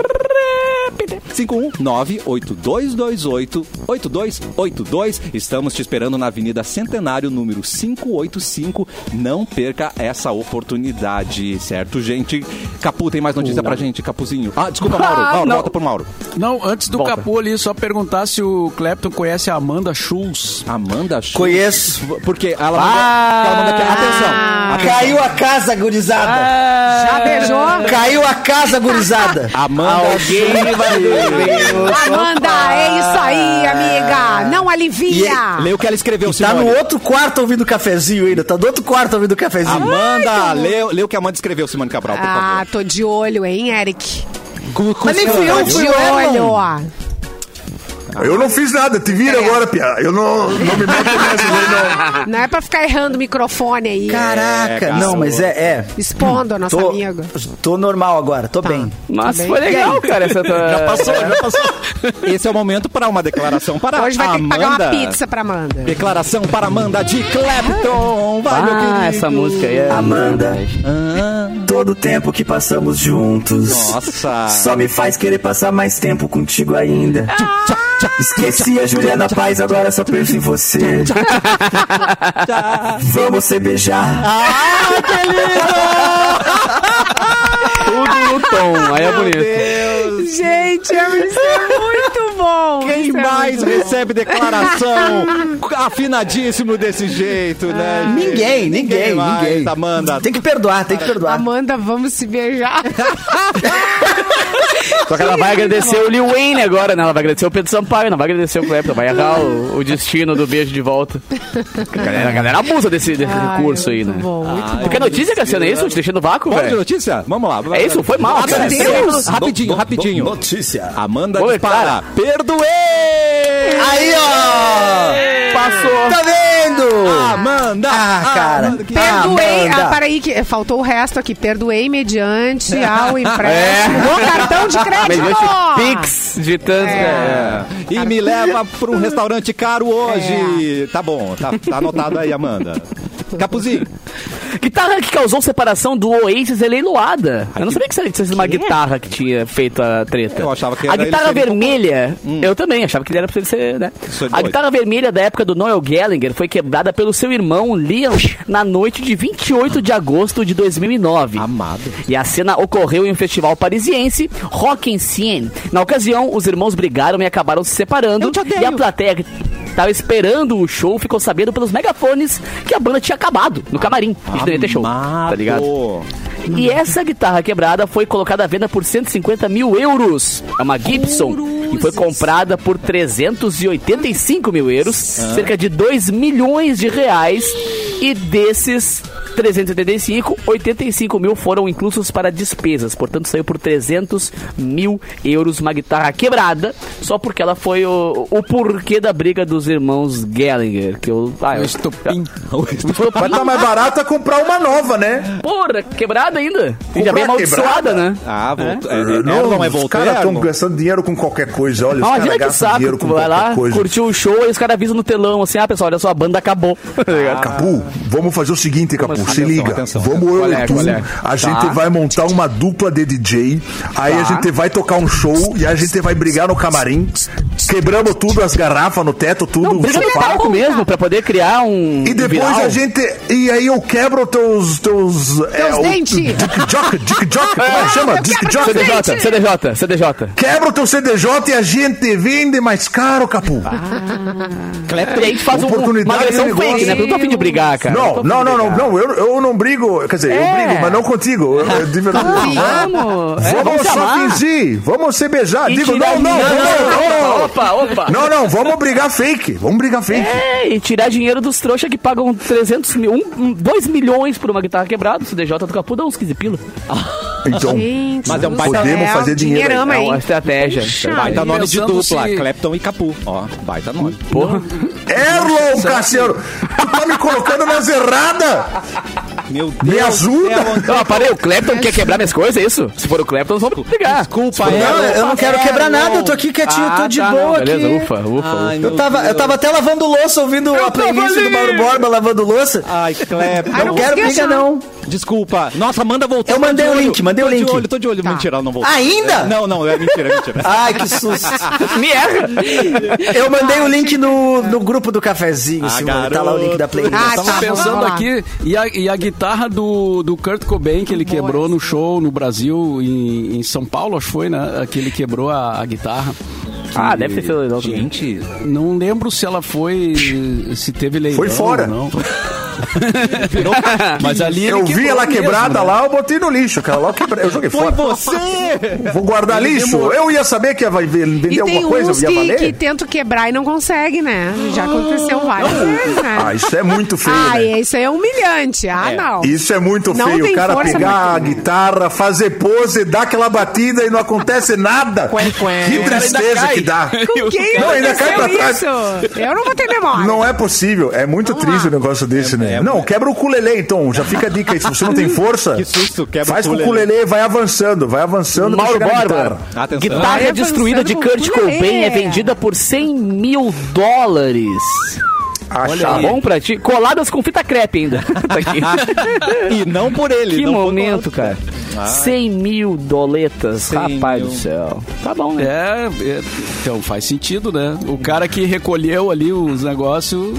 519-8228-8282. Estamos te esperando na Avenida Centenário, número 585. Não perca essa oportunidade, certo, gente? Capu, tem mais notícia pra gente, Capuzinho. Ah, desculpa, Mauro. Ah, Mauro, não. volta pro Mauro. Não, antes do Volta. Capu ali, só perguntar se o Clapton conhece a Amanda Schultz. Amanda Schultz. Conheço. Porque ela manda, ela manda aqui. Atenção. atenção. Caiu a casa, gurizada. Já beijou? Caiu a casa, gurizada. Amanda Alguém vai ver. Amanda, é isso aí, amiga. Não alivia. Lê o que ela escreveu, Tá Simone. no outro quarto ouvindo cafezinho ainda. Tá do outro quarto ouvindo cafezinho. Amanda, lê, lê o que a Amanda escreveu, Simone Cabral, por Ah, favor. tô de olho, hein, Eric? Mas nem fui eu, Tô fui de o Erlon. Eu não fiz nada, te vira agora, Pia. Eu não, não me meto nessa, não. Não é pra ficar errando o microfone aí. Caraca, É, não, mas é, é. Expondo a nossa Tô, amiga. tô normal agora, tô bem. Nossa, Tá foi bem. legal, cara. Essa tua... Já passou, já passou. Esse é o momento para uma declaração para Hoje vai ter que Amanda. pagar uma pizza pra Amanda. Declaração para Amanda de Clapton. Vai, meu querido. Ah, essa música aí é. Amanda, todo o tempo que passamos juntos. Nossa. Só me faz querer passar mais tempo contigo ainda. Esqueci a Juliana Paz, agora só penso em você. Vamos se beijar. Tudo no tom. Aí é bonito. Deus. Gente, isso é muito bom. Quem Isso é mais bom. recebe declaração afinadíssimo desse jeito, né? gente? Ninguém, ninguém, mais. ninguém. Amanda, Tem que perdoar, tem que perdoar. Amanda, vamos se beijar. Só que ela vai agradecer o Lil Wayne agora, né? Ela vai agradecer o Pedro Sampaio, não vai agradecer o Clapton. Vai errar o, o destino do beijo de volta. A galera, a galera abusa desse, desse Ai, recurso aí, muito né? bom, muito bom. Tu quer notícia, Cassiano? É isso? Te deixando no vácuo, velho? Notícia? Vamos lá. É isso? Foi mal, cara. Rapidinho, rapidinho. Notícia. Amanda Oi, dispara. cara. Perdoei! Aí, ó! Passou. Tá vendo? Amanda! Ah, cara. Amanda, que- Perdoei, Amanda. ah, peraí, que faltou o resto aqui. Perdoei mediante ao empréstimo do cartão de crédito. Mediante Pix de tanto. É. E me leva pra um restaurante caro hoje. Tá bom, tá, tá anotado aí, Amanda. Capuzinho. Guitarra que causou separação do Oasis é leiloada. Eu não sabia que era uma guitarra que tinha feito a treta. Eu achava que A era guitarra ele ser vermelha, eu também achava que ele era pra ele ser, né? É A guitarra vermelha da época do Noel Gallagher foi quebrada pelo seu irmão Liam na noite de 28 de agosto de 2009. Amado. E a cena ocorreu em um festival parisiense, Rock en Seine. Na ocasião, os irmãos brigaram e acabaram se separando. E a plateia tava esperando o show ficou sabendo pelos megafones que a banda tinha acabado no camarim. E não ia ter show. Tá ligado? E essa guitarra quebrada foi colocada à venda por 150 mil euros. É uma Gibson. E foi comprada por 385 mil euros, cerca de 2 milhões de reais. E desses 385, 85 mil foram inclusos para despesas. Portanto, saiu por 300 mil euros uma guitarra quebrada, só porque ela foi o, o porquê da briga dos irmãos Gallagher. Que eu, ah, eu, O estopim. Mas tá mais barato é comprar uma nova, né? Porra, quebrada ainda. E já bem amaldiçoada, né? Ah, voltou. É, é, não, não é os voltou. caras estão gastando dinheiro com qualquer coisa. Olha, os Imagina caras que gastam saco, dinheiro com vai qualquer lá, coisa. curtiu o show e os caras avisam no telão assim, ah, pessoal, olha só, a banda acabou. Tá ligado? Capu, vamos fazer o seguinte, Capu? Se liga. atenção. Vamos eu Qual e é, tu, é? a Tá. gente vai montar uma dupla de DJ, aí a gente vai tocar um show e a gente vai brigar no camarim, quebramos tudo, as garrafas no teto, tudo, Não, briga no palco mesmo, pra poder criar um E depois viral. a gente. E aí eu quebro teus. Teus, Teus o- dentes. Dick Jock, Dick Jock, como é que chama? Dick Jock. CDJ, CDJ, CDJ. Quebra o teu CDJ e a gente vende mais caro, Capu. E aí a gente faz um, uma Oportunidade versão fake, né? Porque eu não tô a fim de brigar, cara. Não, não, não, não, não, eu, eu não brigo, quer dizer, eu É. brigo, mas não contigo, eu- eu- de verdade. Vamos, é, Vamos vamos se só amar. fingir, vamos se beijar. E Digo, tirar- não, não, não, não, Opa, opa. não, não, vamos brigar fake, vamos brigar fake. É, e tirar dinheiro dos trouxas que pagam 300 mil, 2 milhões por uma guitarra quebrada. O CDJ do Capu dá uns 15 pila. Então, Gente, Mas é um baita- podemos fazer dinheiro aí. É uma estratégia. Puxa. Baita nome de dupla, se- Clapton e Capu. Ó, baita nome. Porra. Erlon Cassiano, tu tá me colocando nas erradas. Meu Deus. Me do ajuda. Não, parei, o Clapton quer quebrar minhas coisas, é isso? Se for o Clapton, nós vamos brigar. Desculpa, Não, Erlon. eu não quero quebrar nada, eu tô aqui quietinho, Ah, tô de tá, boa não, beleza, aqui. ufa, ufa, Ai, ufa. Eu tava, eu tava até lavando louça, ouvindo a playlist do Mauro Borba lavando louça. Ai, Clapton. Ai, Não quero briga, não. Desculpa. Nossa, Amanda voltou. Eu mandei de o link, mandei tô o link. de olho, tô de olho. Tá. Mentira, ela não voltou. Ainda? Não, não, é mentira, é mentira. Ai, que susto. Me erra. Eu mandei o link no, no grupo do cafezinho, Ah, Simone. Tá lá o link da playlist. Ah, Tava tá, pensando aqui, e a, e a guitarra do, do Kurt Cobain, que ele quebrou no show no Brasil, em, em São Paulo, acho que foi, né? Que ele quebrou a, a guitarra. Ah, deve ter sido legal. Gente, Não lembro se ela foi. Se teve leilão. Foi fora. ou Não. Mas ali ele Eu vi ela mesmo, quebrada né? lá, eu botei no lixo. Aquela lá eu, quebrei, eu joguei foi fora. você! Vou guardar lixo. Eu ia saber que ia vai- vender E alguma coisa, uns ia que, valer. que tentam quebrar e não conseguem, né? Já aconteceu várias vezes, né? Ah, isso é muito feio, Ah, né? isso aí é humilhante. Ah, não. Isso é muito Não feio. tem O cara pegar a guitarra, fazer pose, dar aquela batida e não acontece nada. Que tristeza que dá. Com quem Não, ainda cai pra trás. isso? Eu não vou ter memória. Não é possível. É muito Vamos triste lá. o negócio desse, né? É- não, quebra o ukulele, então. Já fica a dica aí. Se você não tem força, Que susto, quebra faz o com o ukulele. ukulele, vai avançando, vai avançando. Mauro Borba, guitarra. Guitarra Vai destruída de Kurt ukulele. Cobain é vendida por 100 mil dólares. Acha Tá bom pra ti? Coladas com fita crepe ainda. Tá aqui. E não por ele. que momento, cara. 100 mil doletas, 100 rapaz mil. do céu. Tá bom, né? É, é, então faz sentido, né? O cara que recolheu ali os negócios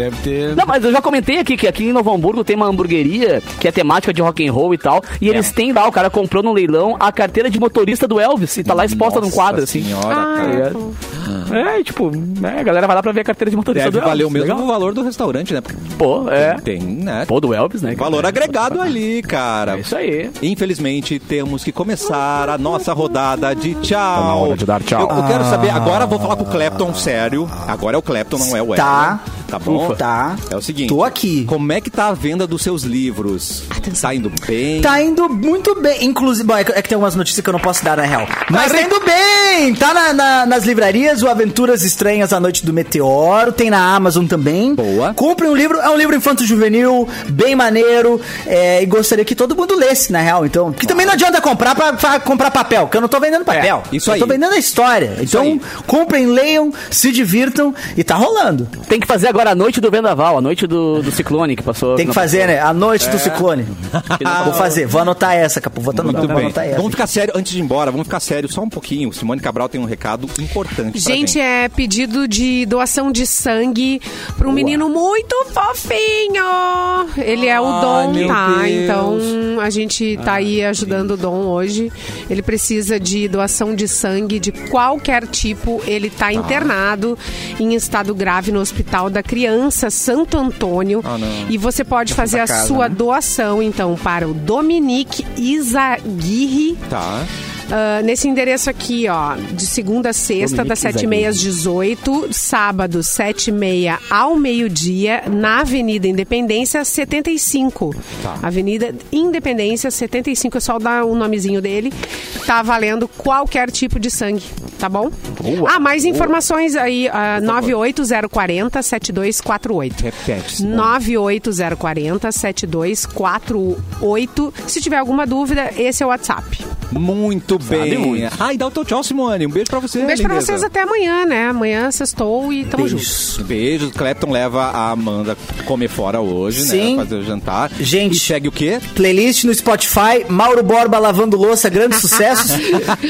deve ter. Não, mas eu já comentei aqui que aqui em Novo Hamburgo tem uma hamburgueria que é temática de rock and roll e tal. E eles têm lá, o cara comprou no leilão a carteira de motorista do Elvis e tá lá exposta num Nossa quadro, assim. senhora, Ah, cara. é. É, e, tipo, é, a galera vai lá pra ver a carteira de motorista Deve do Elvis. valer o mesmo Legal. valor do restaurante, né? Porque Pô, é. Tem, né? Pô, do Elvis, né? Valor agregado ali, cara. É isso aí. Infelizmente, temos que começar a nossa rodada de tchau. Tá na hora de dar tchau. Eu, eu quero saber, agora eu vou falar com o Clapton sério. Agora é o Clapton, não é o Tá. Elton. Tá bom? Tá. É o seguinte. Tô aqui. Como é que tá a venda dos seus livros? Tá indo bem? Tá indo muito bem. Inclusive, bom, é que, é que tem algumas notícias que eu não posso dar na real. Mas tá indo bem! Tá na- na- nas livrarias, o Aventuras Estranhas à Noite do Meteoro, tem na Amazon também. Boa. Compre um livro, é um livro infanto-juvenil, bem maneiro, é, e gostaria que todo mundo lesse, na real. Então, que também não adianta comprar pra, pra comprar papel, que eu não tô vendendo papel. É, isso eu aí. tô vendendo a história. Então, aí. comprem, leiam, se divirtam e tá rolando. Tem que fazer agora a noite do Vendaval, a noite do, do Ciclone que passou. Tem que fazer, né? A Noite É. do Ciclone. Vou fazer, vou anotar essa, Capu. Vou, anotar- Muito vou bem. anotar essa. Vamos ficar sério, antes de ir embora, vamos ficar sério só um pouquinho. Simone Cabral tem um recado importante pra Gente, é pedido de doação de sangue para um menino muito fofinho. Ele é o Dom, meu tá? Deus. Então a gente tá aí ajudando o Dom hoje. Ele precisa de doação de sangue de qualquer tipo. Ele tá internado em estado grave no Hospital da Criança Santo Antônio. Ah, e você pode fazer a casa, sua né? doação, então, para o Dominique Izaguirre. Tá. Ah, nesse endereço aqui, ó, de segunda a sexta, das 7 e meia às 18, sábado, 7 e meia ao meio-dia, na Avenida Independência 75. Tá. Avenida Independência 75, é só dar o nomezinho dele. Tá valendo qualquer tipo de sangue, tá bom? ah, mais informações aí, ah, 98040 7248. Repete, Simone. 98040 7248. Se tiver alguma dúvida, esse é o WhatsApp. Muito bem. muito. Ai, dá o teu tchau, Simone. Um beijo pra você. Um beijo pra lindeza. vocês até amanhã, né? Amanhã sextou e tamo juntos. Beijos. Clepton leva a Amanda comer fora hoje, Sim. né? Fazer o jantar. Gente. E segue o quê? Playlist no Spotify, Mauro Borba lavando louça, grandes sucessos.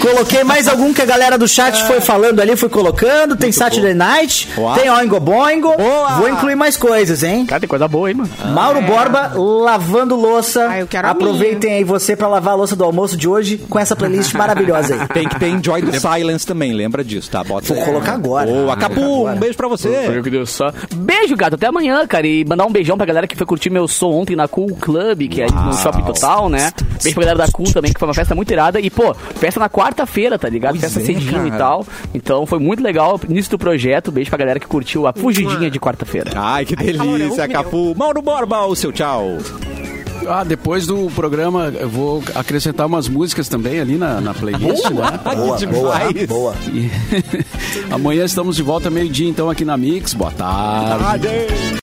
Coloquei mais algum que a galera do chat foi falando ali, foi colocando. Tem Saturday Night, Boa. tem Oingo Boingo. Boa. Vou incluir mais coisas, hein? Cara, tem coisa boa, hein, mano? Mauro Borba lavando louça. Ah, eu quero Aproveitem aí você pra lavar a louça do almoço de hoje com essa playlist maravilhosa aí. Tem que ter Enjoy do Silence também, lembra disso, tá? Bota Vou colocar agora. Boa, Capu, um beijo pra você. Meu Deus só. Beijo, gato. Até amanhã, cara. E mandar um beijão pra galera que foi curtir meu som ontem na Cool Club, que é aí no Shopping Total, né? Beijo pra galera da Cool também, que foi uma festa muito irada. E, pô, festa na quarta-feira, tá ligado? Pois festa é, cedinho e tal. Então foi muito legal. Início do projeto. Beijo pra galera que curtiu a fugidinha de quarta-feira. Ai, que delícia, Capu. Mauro Borba, o seu tchau. Ah, depois do programa eu vou acrescentar umas músicas também ali na, na playlist, né? Boa, Que boa, demais. boa. E amanhã estamos de volta meio-dia então aqui na Mix. Boa tarde. Adeus.